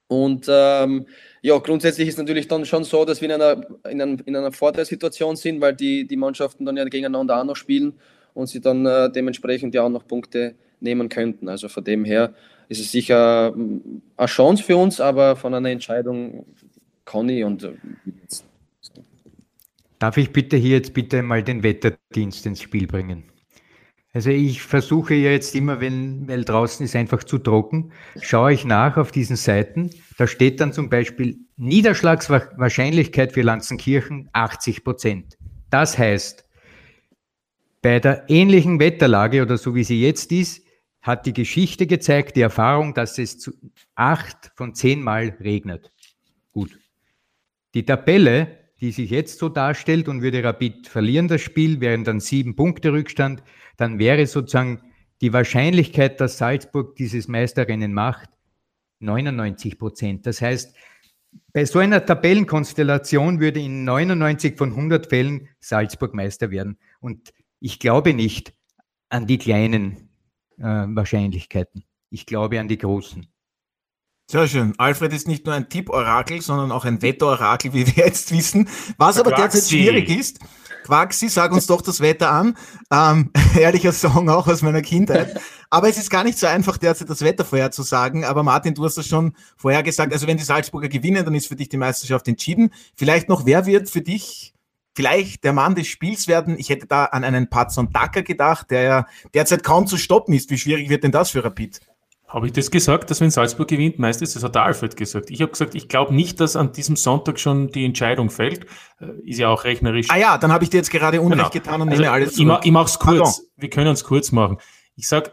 Und ähm, ja, grundsätzlich ist natürlich dann schon so, dass wir in einer, in einer, in einer Vorteilssituation sind, weil die, die Mannschaften dann ja gegeneinander auch noch spielen und sie dann äh, dementsprechend ja auch noch Punkte nehmen könnten. Also von dem her ist es sicher mm, eine Chance für uns, aber von einer Entscheidung Conny und äh, Darf ich bitte hier jetzt bitte mal den Wetterdienst ins Spiel bringen? Also ich versuche jetzt immer, wenn, weil draußen ist einfach zu trocken, schaue ich nach auf diesen Seiten. Da steht dann zum Beispiel Niederschlagswahrscheinlichkeit für Lanzenkirchen 80 Prozent. Das heißt, bei der ähnlichen Wetterlage oder so wie sie jetzt ist, hat die Geschichte gezeigt, die Erfahrung, dass es zu acht von zehn Mal regnet. Gut. Die Tabelle, die sich jetzt so darstellt und würde Rapid verlieren das Spiel, wären dann sieben Punkte Rückstand, dann wäre sozusagen die Wahrscheinlichkeit, dass Salzburg dieses Meisterrennen macht, 99 Prozent. Das heißt, bei so einer Tabellenkonstellation würde in 99 von 100 Fällen Salzburg Meister werden. Und ich glaube nicht an die kleinen äh, Wahrscheinlichkeiten. Ich glaube an die großen. Sehr schön. Alfred ist nicht nur ein Tipp-Orakel, sondern auch ein Wetter-Orakel, wie wir jetzt wissen. Was aber derzeit schwierig ist, Quaxi, sag uns doch das Wetter an. Ähm, ehrlicher Song auch aus meiner Kindheit. Aber es ist gar nicht so einfach, derzeit das Wetter vorherzusagen. Aber Martin, du hast das schon vorher gesagt. Also wenn die Salzburger gewinnen, dann ist für dich die Meisterschaft entschieden. Vielleicht noch, wer wird für dich vielleicht der Mann des Spiels werden. Ich hätte da an einen Patson Dacker gedacht, der ja derzeit kaum zu stoppen ist. Wie schwierig wird denn das für Rapid? Habe ich das gesagt, dass wenn Salzburg gewinnt, meistens, das hat der Alfred gesagt. Ich habe gesagt, ich glaube nicht, dass an diesem Sonntag schon die Entscheidung fällt. Äh, ist ja auch rechnerisch. Ah ja, dann habe ich dir jetzt gerade Unrecht genau. getan und also nehme alles zurück. Ich, ich mache es kurz. Pardon. Wir können es kurz machen. Ich sage,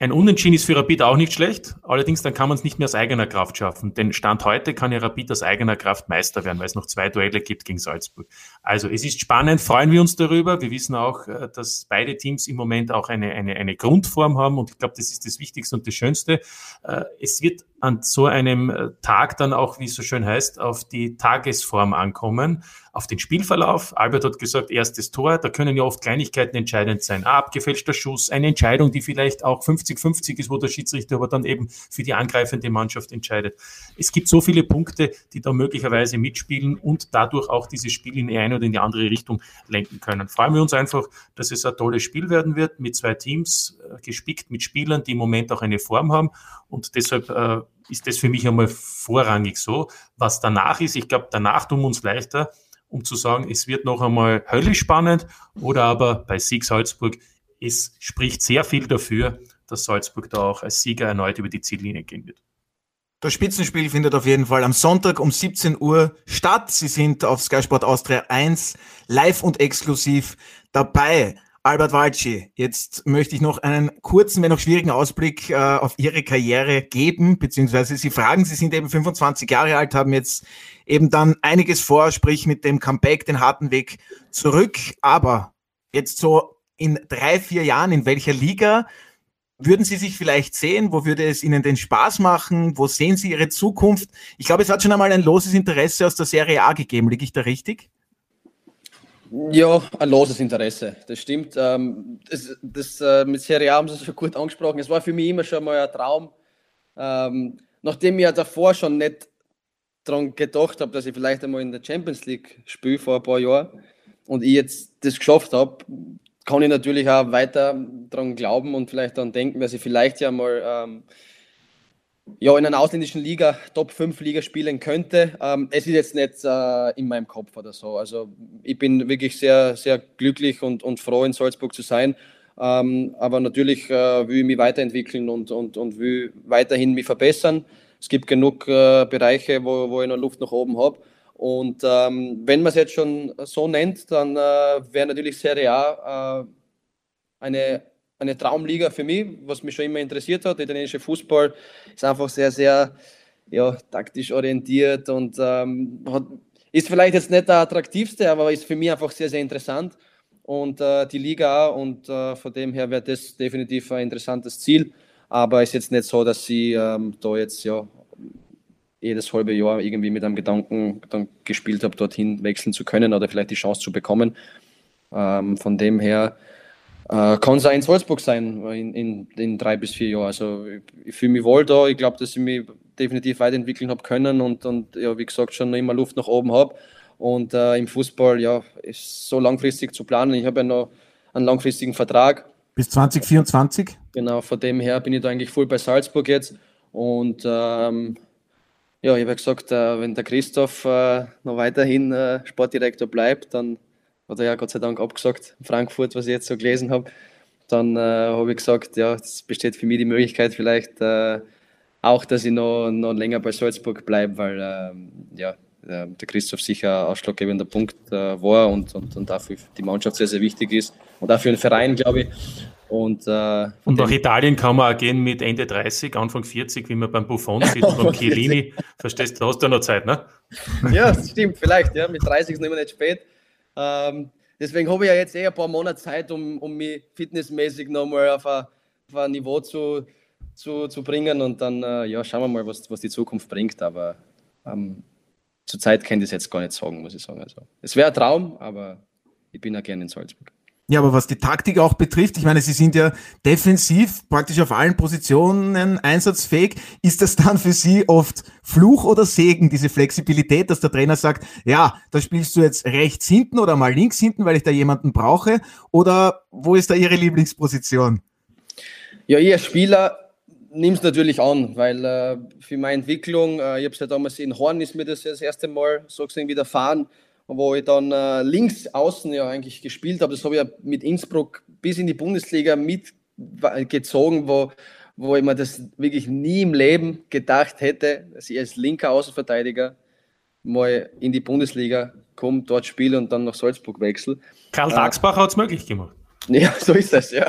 ein Unentschieden ist für Rapid auch nicht schlecht, allerdings dann kann man es nicht mehr aus eigener Kraft schaffen. Denn Stand heute kann ja Rapid aus eigener Kraft Meister werden, weil es noch zwei Duelle gibt gegen Salzburg. Also es ist spannend, freuen wir uns darüber. Wir wissen auch, äh, dass beide Teams im Moment auch eine, eine, eine Grundform haben und ich glaube, das ist das Wichtigste und das Schönste. Äh, es wird an so einem äh, Tag dann auch, wie es so schön heißt, auf die Tagesform ankommen, auf den Spielverlauf. Albert hat gesagt, erstes Tor, da können ja oft Kleinigkeiten entscheidend sein. Ah, abgefälschter Schuss, eine Entscheidung, die vielleicht auch 50-50 ist, wo der Schiedsrichter aber dann eben für die angreifende Mannschaft entscheidet. Es gibt so viele Punkte, die da möglicherweise mitspielen und dadurch auch dieses Spiel in die eine oder in die andere Richtung lenken können. Freuen wir uns einfach, dass es ein tolles Spiel werden wird mit zwei Teams, äh, gespickt mit Spielern, die im Moment auch eine Form haben und deshalb äh, ist das für mich einmal vorrangig so. Was danach ist, ich glaube, danach tun wir uns leichter, um zu sagen, es wird noch einmal höllisch spannend oder aber bei Sieg Salzburg, es spricht sehr viel dafür, dass Salzburg da auch als Sieger erneut über die Ziellinie gehen wird. Das Spitzenspiel findet auf jeden Fall am Sonntag um 17 Uhr statt. Sie sind auf Sky Sport Austria 1 live und exklusiv dabei. Albert Walci, jetzt möchte ich noch einen kurzen, wenn auch schwierigen Ausblick äh, auf Ihre Karriere geben, beziehungsweise Sie fragen, Sie sind eben 25 Jahre alt, haben jetzt eben dann einiges vor, sprich mit dem Comeback, den harten Weg zurück. Aber jetzt so in drei, vier Jahren, in welcher Liga würden Sie sich vielleicht sehen? Wo würde es Ihnen den Spaß machen? Wo sehen Sie Ihre Zukunft? Ich glaube, es hat schon einmal ein loses Interesse aus der Serie A gegeben. Liege ich da richtig? Ja, ein loses Interesse, das stimmt. Ähm, das, das äh, mit Serie A haben Sie schon gut angesprochen. Es war für mich immer schon mal ein Traum. Ähm, nachdem ich ja davor schon nicht daran gedacht habe, dass ich vielleicht einmal in der Champions League spiele vor ein paar Jahren und ich jetzt das geschafft habe, kann ich natürlich auch weiter daran glauben und vielleicht daran denken, dass ich vielleicht ja mal ähm, ja, in einer ausländischen Liga, Top 5 Liga spielen könnte. Ähm, es ist jetzt nicht äh, in meinem Kopf oder so. Also ich bin wirklich sehr, sehr glücklich und, und froh, in Salzburg zu sein. Ähm, aber natürlich äh, will ich mich weiterentwickeln und, und, und will weiterhin mich verbessern. Es gibt genug äh, Bereiche, wo, wo ich noch Luft nach oben habe. Und ähm, wenn man es jetzt schon so nennt, dann äh, wäre natürlich Serie A äh, eine eine Traumliga für mich, was mich schon immer interessiert hat. Der italienische Fußball ist einfach sehr, sehr ja, taktisch orientiert und ähm, hat, ist vielleicht jetzt nicht der attraktivste, aber ist für mich einfach sehr, sehr interessant. Und äh, die Liga auch und äh, von dem her wäre das definitiv ein interessantes Ziel. Aber ist jetzt nicht so, dass sie ähm, da jetzt ja jedes halbe Jahr irgendwie mit einem Gedanken dann gespielt habe, dorthin wechseln zu können oder vielleicht die Chance zu bekommen. Ähm, von dem her äh, kann es auch in Salzburg sein in, in, in, drei bis vier Jahren. Also ich, ich fühle mich wohl da. Ich glaube, dass ich mich definitiv weiterentwickeln habe können und, und ja, wie gesagt, schon immer Luft nach oben habe. Und äh, im Fußball, ja, ist so langfristig zu planen. Ich habe ja noch einen langfristigen Vertrag. Bis 2024? Genau, von dem her bin ich da eigentlich voll bei Salzburg jetzt. Und ähm, ja, ich habe ja gesagt, äh, wenn der Christoph äh, noch weiterhin äh, Sportdirektor bleibt, dann hat er ja Gott sei Dank abgesagt, Frankfurt, was ich jetzt so gelesen habe. Dann äh, habe ich gesagt, ja, es besteht für mich die Möglichkeit vielleicht äh, auch, dass ich noch, noch länger bei Salzburg bleibe, weil ähm, ja, der Christoph sicher ein ausschlaggebender Punkt äh, war und, und, und dafür die Mannschaft sehr, sehr wichtig ist und auch für den Verein, glaube ich. Und, äh, und nach Italien kann man auch gehen mit Ende 30, Anfang 40, wie man beim Buffon sieht, beim Chiellini. Verstehst du, hast du noch Zeit, ne? Ja, das stimmt, vielleicht. Ja. Mit 30 ist immer nicht spät. Ähm, deswegen habe ich ja jetzt eh ein paar Monate Zeit, um, um mich fitnessmäßig nochmal auf ein, auf ein Niveau zu, zu, zu bringen und dann äh, ja, schauen wir mal, was, was die Zukunft bringt. Aber ähm, zurzeit kann ich das jetzt gar nicht sagen, muss ich sagen. Also, es wäre ein Traum, aber ich bin ja gerne in Salzburg. Ja, aber was die Taktik auch betrifft, ich meine, sie sind ja defensiv praktisch auf allen Positionen einsatzfähig. Ist das dann für Sie oft Fluch oder Segen, diese Flexibilität, dass der Trainer sagt, ja, da spielst du jetzt rechts hinten oder mal links hinten, weil ich da jemanden brauche? Oder wo ist da Ihre Lieblingsposition? Ja, ich als Spieler nehme es natürlich an, weil äh, für meine Entwicklung, äh, ich habe es ja damals in Horn, ist mir das, das erste Mal so gesehen widerfahren, wo ich dann äh, links außen ja eigentlich gespielt habe. Das habe ich ja mit Innsbruck bis in die Bundesliga mitgezogen, wo, wo ich mir das wirklich nie im Leben gedacht hätte, dass ich als linker Außenverteidiger mal in die Bundesliga komme, dort spiele und dann nach Salzburg wechsle. Karl Daxbach äh, hat es möglich gemacht. Ja, so ist das, ja.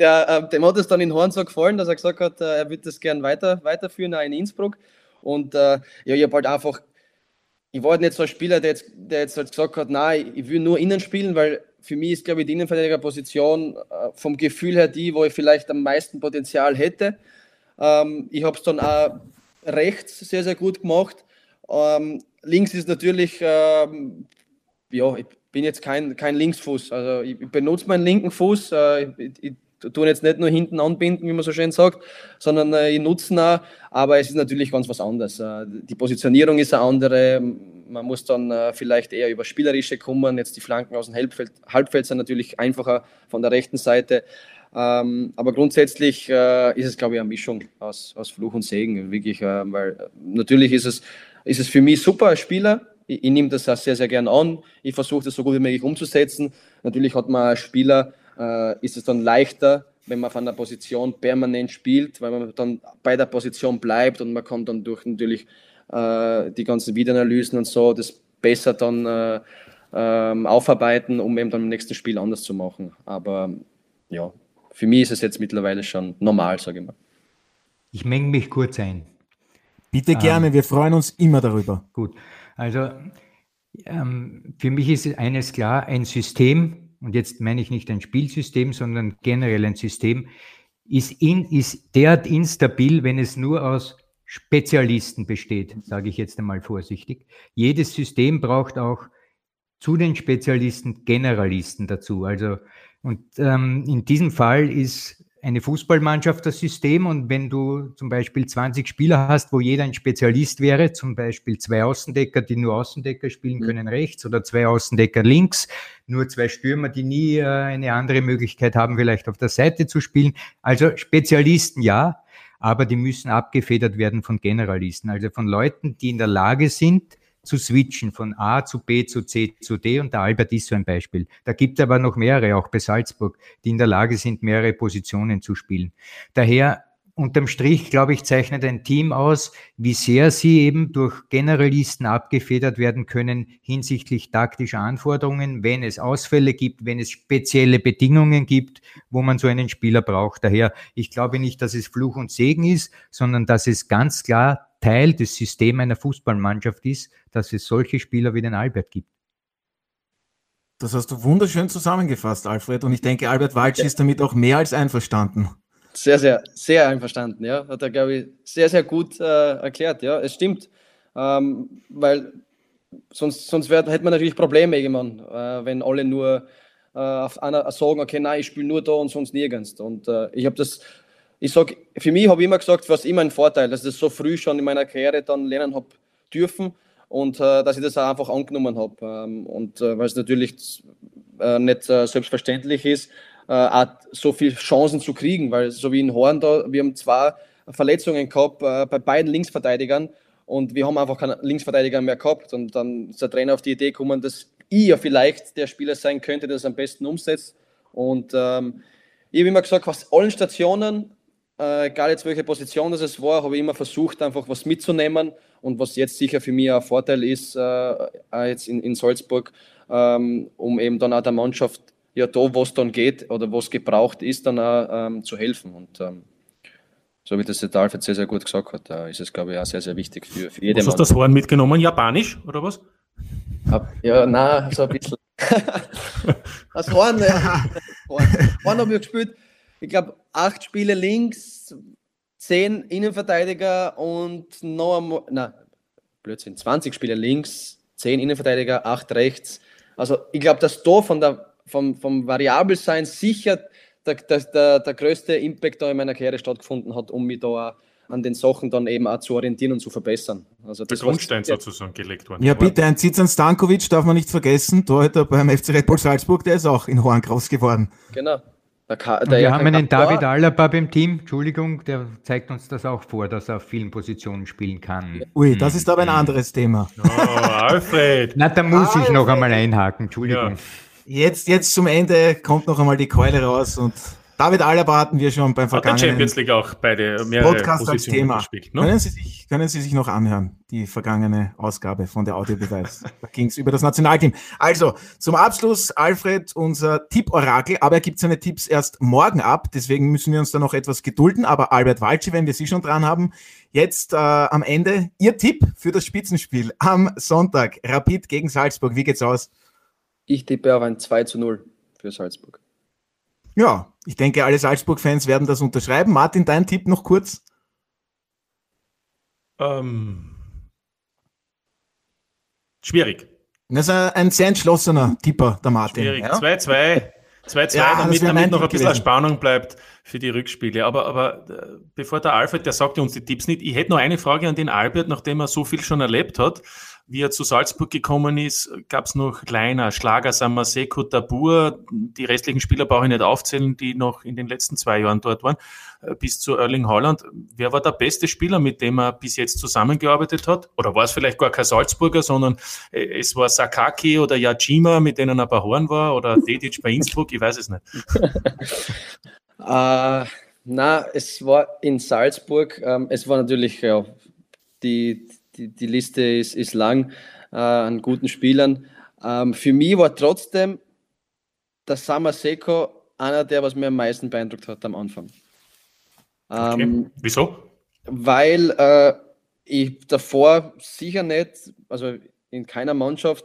Der, äh, dem hat es dann in Horn so gefallen, dass er gesagt hat, äh, er würde das gern weiter, weiterführen, auch in Innsbruck. Und äh, ja, ich habe halt einfach, ich war halt nicht so ein Spieler, der jetzt, der jetzt halt gesagt hat, nein, ich will nur innen spielen, weil für mich ist, glaube ich, die Innenverteidigerposition äh, vom Gefühl her die, wo ich vielleicht am meisten Potenzial hätte. Ähm, ich habe es dann auch rechts sehr, sehr gut gemacht. Ähm, links ist natürlich, ähm, ja, ich bin jetzt kein, kein Linksfuß. Also ich, benutze meinen linken Fuß. Äh, ich, ich, tue jetzt nicht nur hinten anbinden, wie man so schön sagt, sondern äh, ich nutze ihn auch. Aber es ist natürlich ganz was anderes. Äh, die Positionierung ist eine andere. Man muss dann äh, vielleicht eher über Spielerische kommen. Jetzt die Flanken aus dem Halbfeld, Halbfeld sind natürlich einfacher von der rechten Seite. Ähm, aber grundsätzlich äh, ist es, glaube ich, eine Mischung aus, aus Fluch und Segen. Wirklich, äh, weil äh, natürlich ist es, ist es für mich super als Spieler. Ich, ich nehme das auch sehr, sehr gern an. Ich versuche das so gut wie möglich umzusetzen. Natürlich hat man als Spieler, äh, ist es dann leichter, wenn man von der Position permanent spielt, weil man dann bei der Position bleibt und man kann dann durch natürlich äh, die ganzen Videoanalysen und so das besser dann äh, ähm, aufarbeiten, um eben dann im nächsten Spiel anders zu machen. Aber ja, für mich ist es jetzt mittlerweile schon normal, sage ich mal. Ich menge mich kurz ein. Bitte gerne, ähm, wir freuen uns immer darüber. Gut, also ähm, für mich ist eines klar, ein System, und jetzt meine ich nicht ein Spielsystem, sondern generell ein System, ist, in, ist derart instabil, wenn es nur aus Spezialisten besteht, sage ich jetzt einmal vorsichtig. Jedes System braucht auch zu den Spezialisten Generalisten dazu. Also, und ähm, in diesem Fall ist eine Fußballmannschaft das System und wenn du zum Beispiel 20 Spieler hast, wo jeder ein Spezialist wäre, zum Beispiel zwei Außendecker, die nur Außendecker spielen mhm. können rechts oder zwei Außendecker links, nur zwei Stürmer, die nie äh, eine andere Möglichkeit haben, vielleicht auf der Seite zu spielen. Also Spezialisten ja, aber die müssen abgefedert werden von Generalisten, also von Leuten, die in der Lage sind, zu switchen von A zu B zu C zu D und der Albert ist so ein Beispiel. Da gibt es aber noch mehrere, auch bei Salzburg, die in der Lage sind, mehrere Positionen zu spielen. Daher unterm Strich, glaube ich, zeichnet ein Team aus, wie sehr sie eben durch Generalisten abgefedert werden können hinsichtlich taktischer Anforderungen, wenn es Ausfälle gibt, wenn es spezielle Bedingungen gibt, wo man so einen Spieler braucht. Daher, ich glaube nicht, dass es Fluch und Segen ist, sondern dass es ganz klar Teil des Systems einer Fußballmannschaft ist, dass es solche Spieler wie den Albert gibt. Das hast du wunderschön zusammengefasst, Alfred. Und ich denke, Albert Walsch ja. ist damit auch mehr als einverstanden. Sehr, sehr, sehr einverstanden, ja. Hat er, glaube ich, sehr, sehr gut äh, erklärt, ja. Es stimmt. Ähm, weil sonst, sonst wär, hätte man natürlich Probleme irgendwann, äh, wenn alle nur äh, auf einer sagen, okay, nein, ich spiele nur da und sonst nirgends. Und äh, ich habe das ich sage, für mich habe ich immer gesagt, was immer ein Vorteil, dass ich das so früh schon in meiner Karriere dann lernen habe dürfen und äh, dass ich das auch einfach angenommen habe. Ähm, und äh, weil es natürlich äh, nicht äh, selbstverständlich ist, äh, auch so viele Chancen zu kriegen, weil so wie in Horn da, wir haben zwei Verletzungen gehabt äh, bei beiden Linksverteidigern und wir haben einfach keinen Linksverteidiger mehr gehabt und dann ist der Trainer auf die Idee gekommen, dass ich ja vielleicht der Spieler sein könnte, der das am besten umsetzt und ähm, ich habe immer gesagt, was allen Stationen äh, egal jetzt welche Position das es war, habe ich immer versucht, einfach was mitzunehmen. Und was jetzt sicher für mich ein Vorteil ist, äh, jetzt in, in Salzburg, ähm, um eben dann auch der Mannschaft, ja, da, wo es dann geht oder wo es gebraucht ist, dann auch ähm, zu helfen. Und ähm, so wie das der Alfred sehr, sehr gut gesagt hat, äh, ist es, glaube ich, auch sehr, sehr wichtig für, für jede Was hast du das Horn mitgenommen? Japanisch oder was? Ja, nein, so ein bisschen. das Horn, ja. Horn, Horn habe ich gespielt ich glaube, acht Spiele links, zehn Innenverteidiger und noch einmal, na, Blödsinn, 20 Spiele links, zehn Innenverteidiger, acht rechts. Also ich glaube, dass da von der, vom, vom Variabelsein sicher der, der, der, größte Impact da in meiner Karriere stattgefunden hat, um mich da an den Sachen dann eben auch zu orientieren und zu verbessern. Also der Grundstein sozusagen gelegt worden. Ja, bitte, ein Zizan Stankovic darf man nicht vergessen, Torhüter beim FC Red Bull Salzburg, der ist auch in Horn groß geworden. Genau. Der, der wir haben einen David Alaba beim Team, Entschuldigung, der zeigt uns das auch vor, dass er auf vielen Positionen spielen kann. Ui, das ist aber ein anderes Thema. Oh, Alfred! Na, da muss Alfred. ich noch einmal einhaken, Entschuldigung. Ja. Jetzt, jetzt zum Ende kommt noch einmal die Keule raus und David Alaba hatten wir schon beim vergangenen Hat Champions League auch beide mehrere Podcast als Thema. Gespielt, ne? können, Sie sich, können Sie sich noch anhören, die vergangene Ausgabe von der Audiobeweis. da ging es über das Nationalteam. Also, zum Abschluss, Alfred, unser Tipp-Orakel, aber er gibt seine Tipps erst morgen ab, deswegen müssen wir uns da noch etwas gedulden, aber Albert Walci, wenn wir Sie schon dran haben, jetzt äh, am Ende Ihr Tipp für das Spitzenspiel am Sonntag, Rapid gegen Salzburg, wie geht's aus? Ich tippe auf ein 2 zu 0 für Salzburg. Ja, ich denke, alle Salzburg-Fans werden das unterschreiben. Martin, dein Tipp noch kurz? Ähm, schwierig. Das ist ein sehr entschlossener Tipper, der Martin. Schwierig. 2-2. 2-2, ja, damit, damit noch ein bisschen gewesen. Spannung bleibt für die Rückspiele. Aber, aber äh, bevor der Alfred, der sagt ja uns die Tipps nicht, ich hätte noch eine Frage an den Albert, nachdem er so viel schon erlebt hat wie er zu Salzburg gekommen ist, gab es noch kleiner Schlager, Samaseko, Tabur. Die restlichen Spieler brauche ich nicht aufzählen, die noch in den letzten zwei Jahren dort waren, äh, bis zu Erling Holland. Wer war der beste Spieler, mit dem er bis jetzt zusammengearbeitet hat? Oder war es vielleicht gar kein Salzburger, sondern äh, es war Sakaki oder Yajima, mit denen er bei Horn war, oder Dedic bei Innsbruck? Ich weiß es nicht. uh, na, es war in Salzburg. Ähm, es war natürlich ja, die die, die Liste ist, ist lang äh, an guten Spielern. Ähm, für mich war trotzdem der Samaseko einer der, was mir am meisten beeindruckt hat am Anfang. Okay. Ähm, Wieso? Weil äh, ich davor sicher nicht, also in keiner Mannschaft,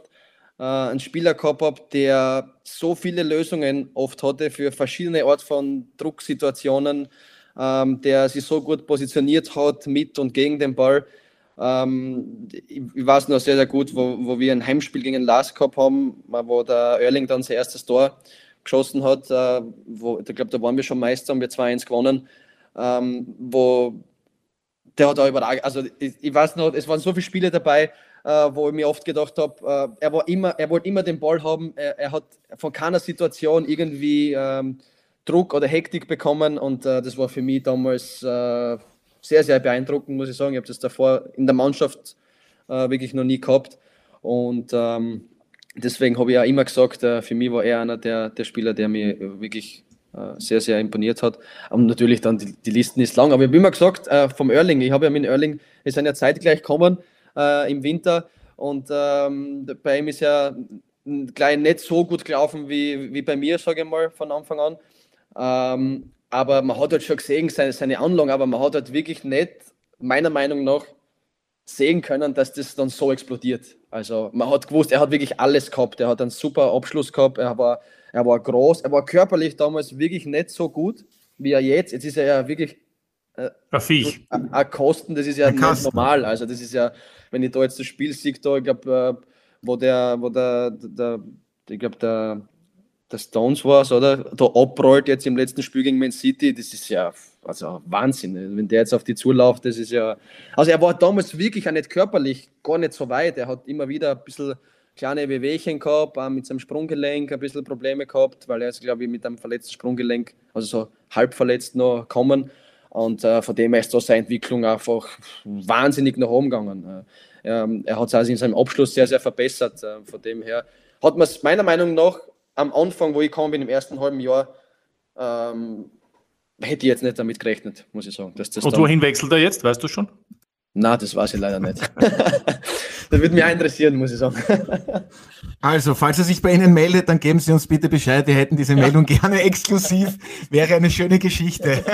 äh, einen Spieler gehabt habe, der so viele Lösungen oft hatte für verschiedene Art von Drucksituationen, ähm, der sich so gut positioniert hat mit und gegen den Ball. Ähm, ich, weiß noch sehr, sehr gut, wo, wo wir ein Heimspiel gegen Lars gehabt haben, wo der Erling dann sein erstes Tor geschossen hat. Äh, wo, ich glaube, da waren wir schon Meister, haben wir 2-1 gewonnen. Ähm, wo der hat auch überragend, also ich, ich, weiß noch, es waren so viele Spiele dabei, äh, wo ich mir oft gedacht habe, äh, er, er wollte immer den Ball haben, er, er hat von keiner Situation irgendwie ähm, Druck oder Hektik bekommen und äh, das war für mich damals äh, sehr, sehr beeindruckend, muss ich sagen. Ich habe das davor in der Mannschaft äh, wirklich noch nie gehabt. Und ähm, deswegen habe ich ja immer gesagt, äh, für mich war er einer der, der Spieler, der mir wirklich äh, sehr, sehr imponiert hat. Und natürlich dann, die, die Listen ist lang. Aber ich habe immer gesagt, äh, vom Erling, ich habe ja mit Erling, wir sind ja zeitgleich gekommen äh, im Winter. Und ähm, bei ihm ist ja gleich nicht so gut gelaufen wie, wie bei mir, sage ich mal, von Anfang an. Ähm, aber man hat halt schon gesehen, seine, seine Anlagen, aber man hat halt wirklich nicht, meiner Meinung nach, sehen können, dass das dann so explodiert. Also man hat gewusst, er hat wirklich alles gehabt. Er hat einen super Abschluss gehabt. Er war, er war groß. Er war körperlich damals wirklich nicht so gut, wie er jetzt. Jetzt ist er ja wirklich äh, ein Viech. Ein Kosten, das ist ja nicht normal. Also das ist ja, wenn ich da jetzt das Spiel sehe, da, ich glaube, äh, wo der, wo der, der, ich glaube, der der Stones war oder? Da abrollt jetzt im letzten Spiel gegen Man City, das ist ja also Wahnsinn. Wenn der jetzt auf die zuläuft, das ist ja. Also er war damals wirklich auch nicht körperlich gar nicht so weit. Er hat immer wieder ein bisschen kleine Wehwehchen gehabt, auch mit seinem Sprunggelenk ein bisschen Probleme gehabt, weil er ist, glaube ich, mit einem verletzten Sprunggelenk, also so halb verletzt noch kommen. Und äh, von dem her ist da seine Entwicklung einfach wahnsinnig nach oben gegangen. Äh, ähm, er hat es also in seinem Abschluss sehr, sehr verbessert. Äh, von dem her hat man es meiner Meinung nach am Anfang, wo ich gekommen bin, im ersten halben Jahr, ähm, hätte ich jetzt nicht damit gerechnet, muss ich sagen. Dass das Und wohin wechselt er jetzt, weißt du schon? Na, das weiß ich leider nicht. das würde mich auch interessieren, muss ich sagen. Also, falls er sich bei Ihnen meldet, dann geben Sie uns bitte Bescheid. Wir hätten diese Meldung ja. gerne exklusiv. Wäre eine schöne Geschichte.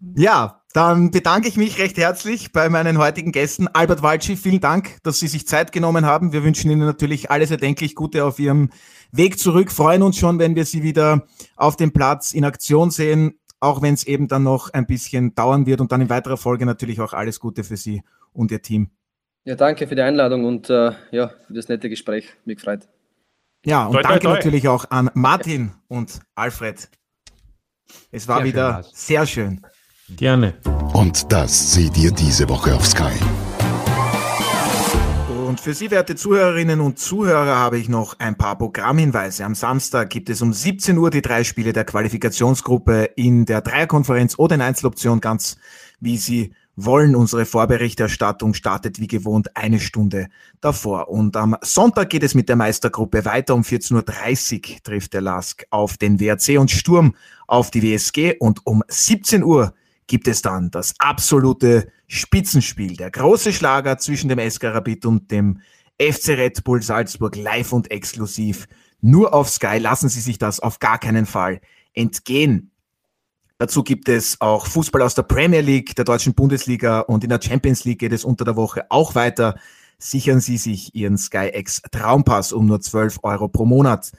ja, dann bedanke ich mich recht herzlich bei meinen heutigen Gästen. Albert Walci, vielen Dank, dass Sie sich Zeit genommen haben. Wir wünschen Ihnen natürlich alles erdenklich Gute auf Ihrem Weg zurück. Freuen uns schon, wenn wir Sie wieder auf dem Platz in Aktion sehen, auch wenn es eben dann noch ein bisschen dauern wird und dann in weiterer Folge natürlich auch alles Gute für Sie und Ihr Team. Ja, danke für die Einladung und äh, ja, für das nette Gespräch. Mich gefreut. Ja, und toi, danke toi, toi. natürlich auch an Martin ja. und Alfred. Es war sehr wieder schön, sehr schön. Gerne. Und das seht ihr diese Woche auf Sky. Und für Sie, werte Zuhörerinnen und Zuhörer, habe ich noch ein paar Programmhinweise. Am Samstag gibt es um 17 Uhr die drei Spiele der Qualifikationsgruppe in der Dreierkonferenz oder in Einzeloption, ganz wie Sie wollen. Unsere Vorberichterstattung startet wie gewohnt eine Stunde davor. Und am Sonntag geht es mit der Meistergruppe weiter. Um 14.30 Uhr trifft der LASK auf den WRC und Sturm auf die WSG. Und um 17 Uhr gibt es dann das absolute Spitzenspiel. Der große Schlager zwischen dem SK Rapid und dem FC Red Bull Salzburg live und exklusiv. Nur auf Sky lassen Sie sich das auf gar keinen Fall entgehen. Dazu gibt es auch Fußball aus der Premier League, der deutschen Bundesliga und in der Champions League geht es unter der Woche auch weiter. Sichern Sie sich Ihren SkyX Traumpass um nur 12 Euro pro Monat.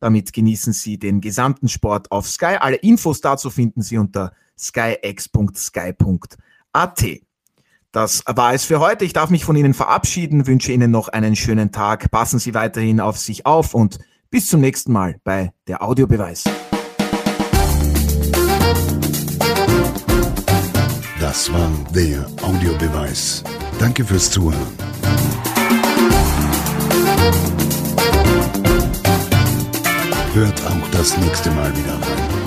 Damit genießen Sie den gesamten Sport auf Sky. Alle Infos dazu finden Sie unter skyx.sky.at. Das war es für heute. Ich darf mich von Ihnen verabschieden, wünsche Ihnen noch einen schönen Tag. Passen Sie weiterhin auf sich auf und bis zum nächsten Mal bei der Audiobeweis. Das war der Audiobeweis. Danke fürs Zuhören. Hört auch das nächste Mal wieder rein.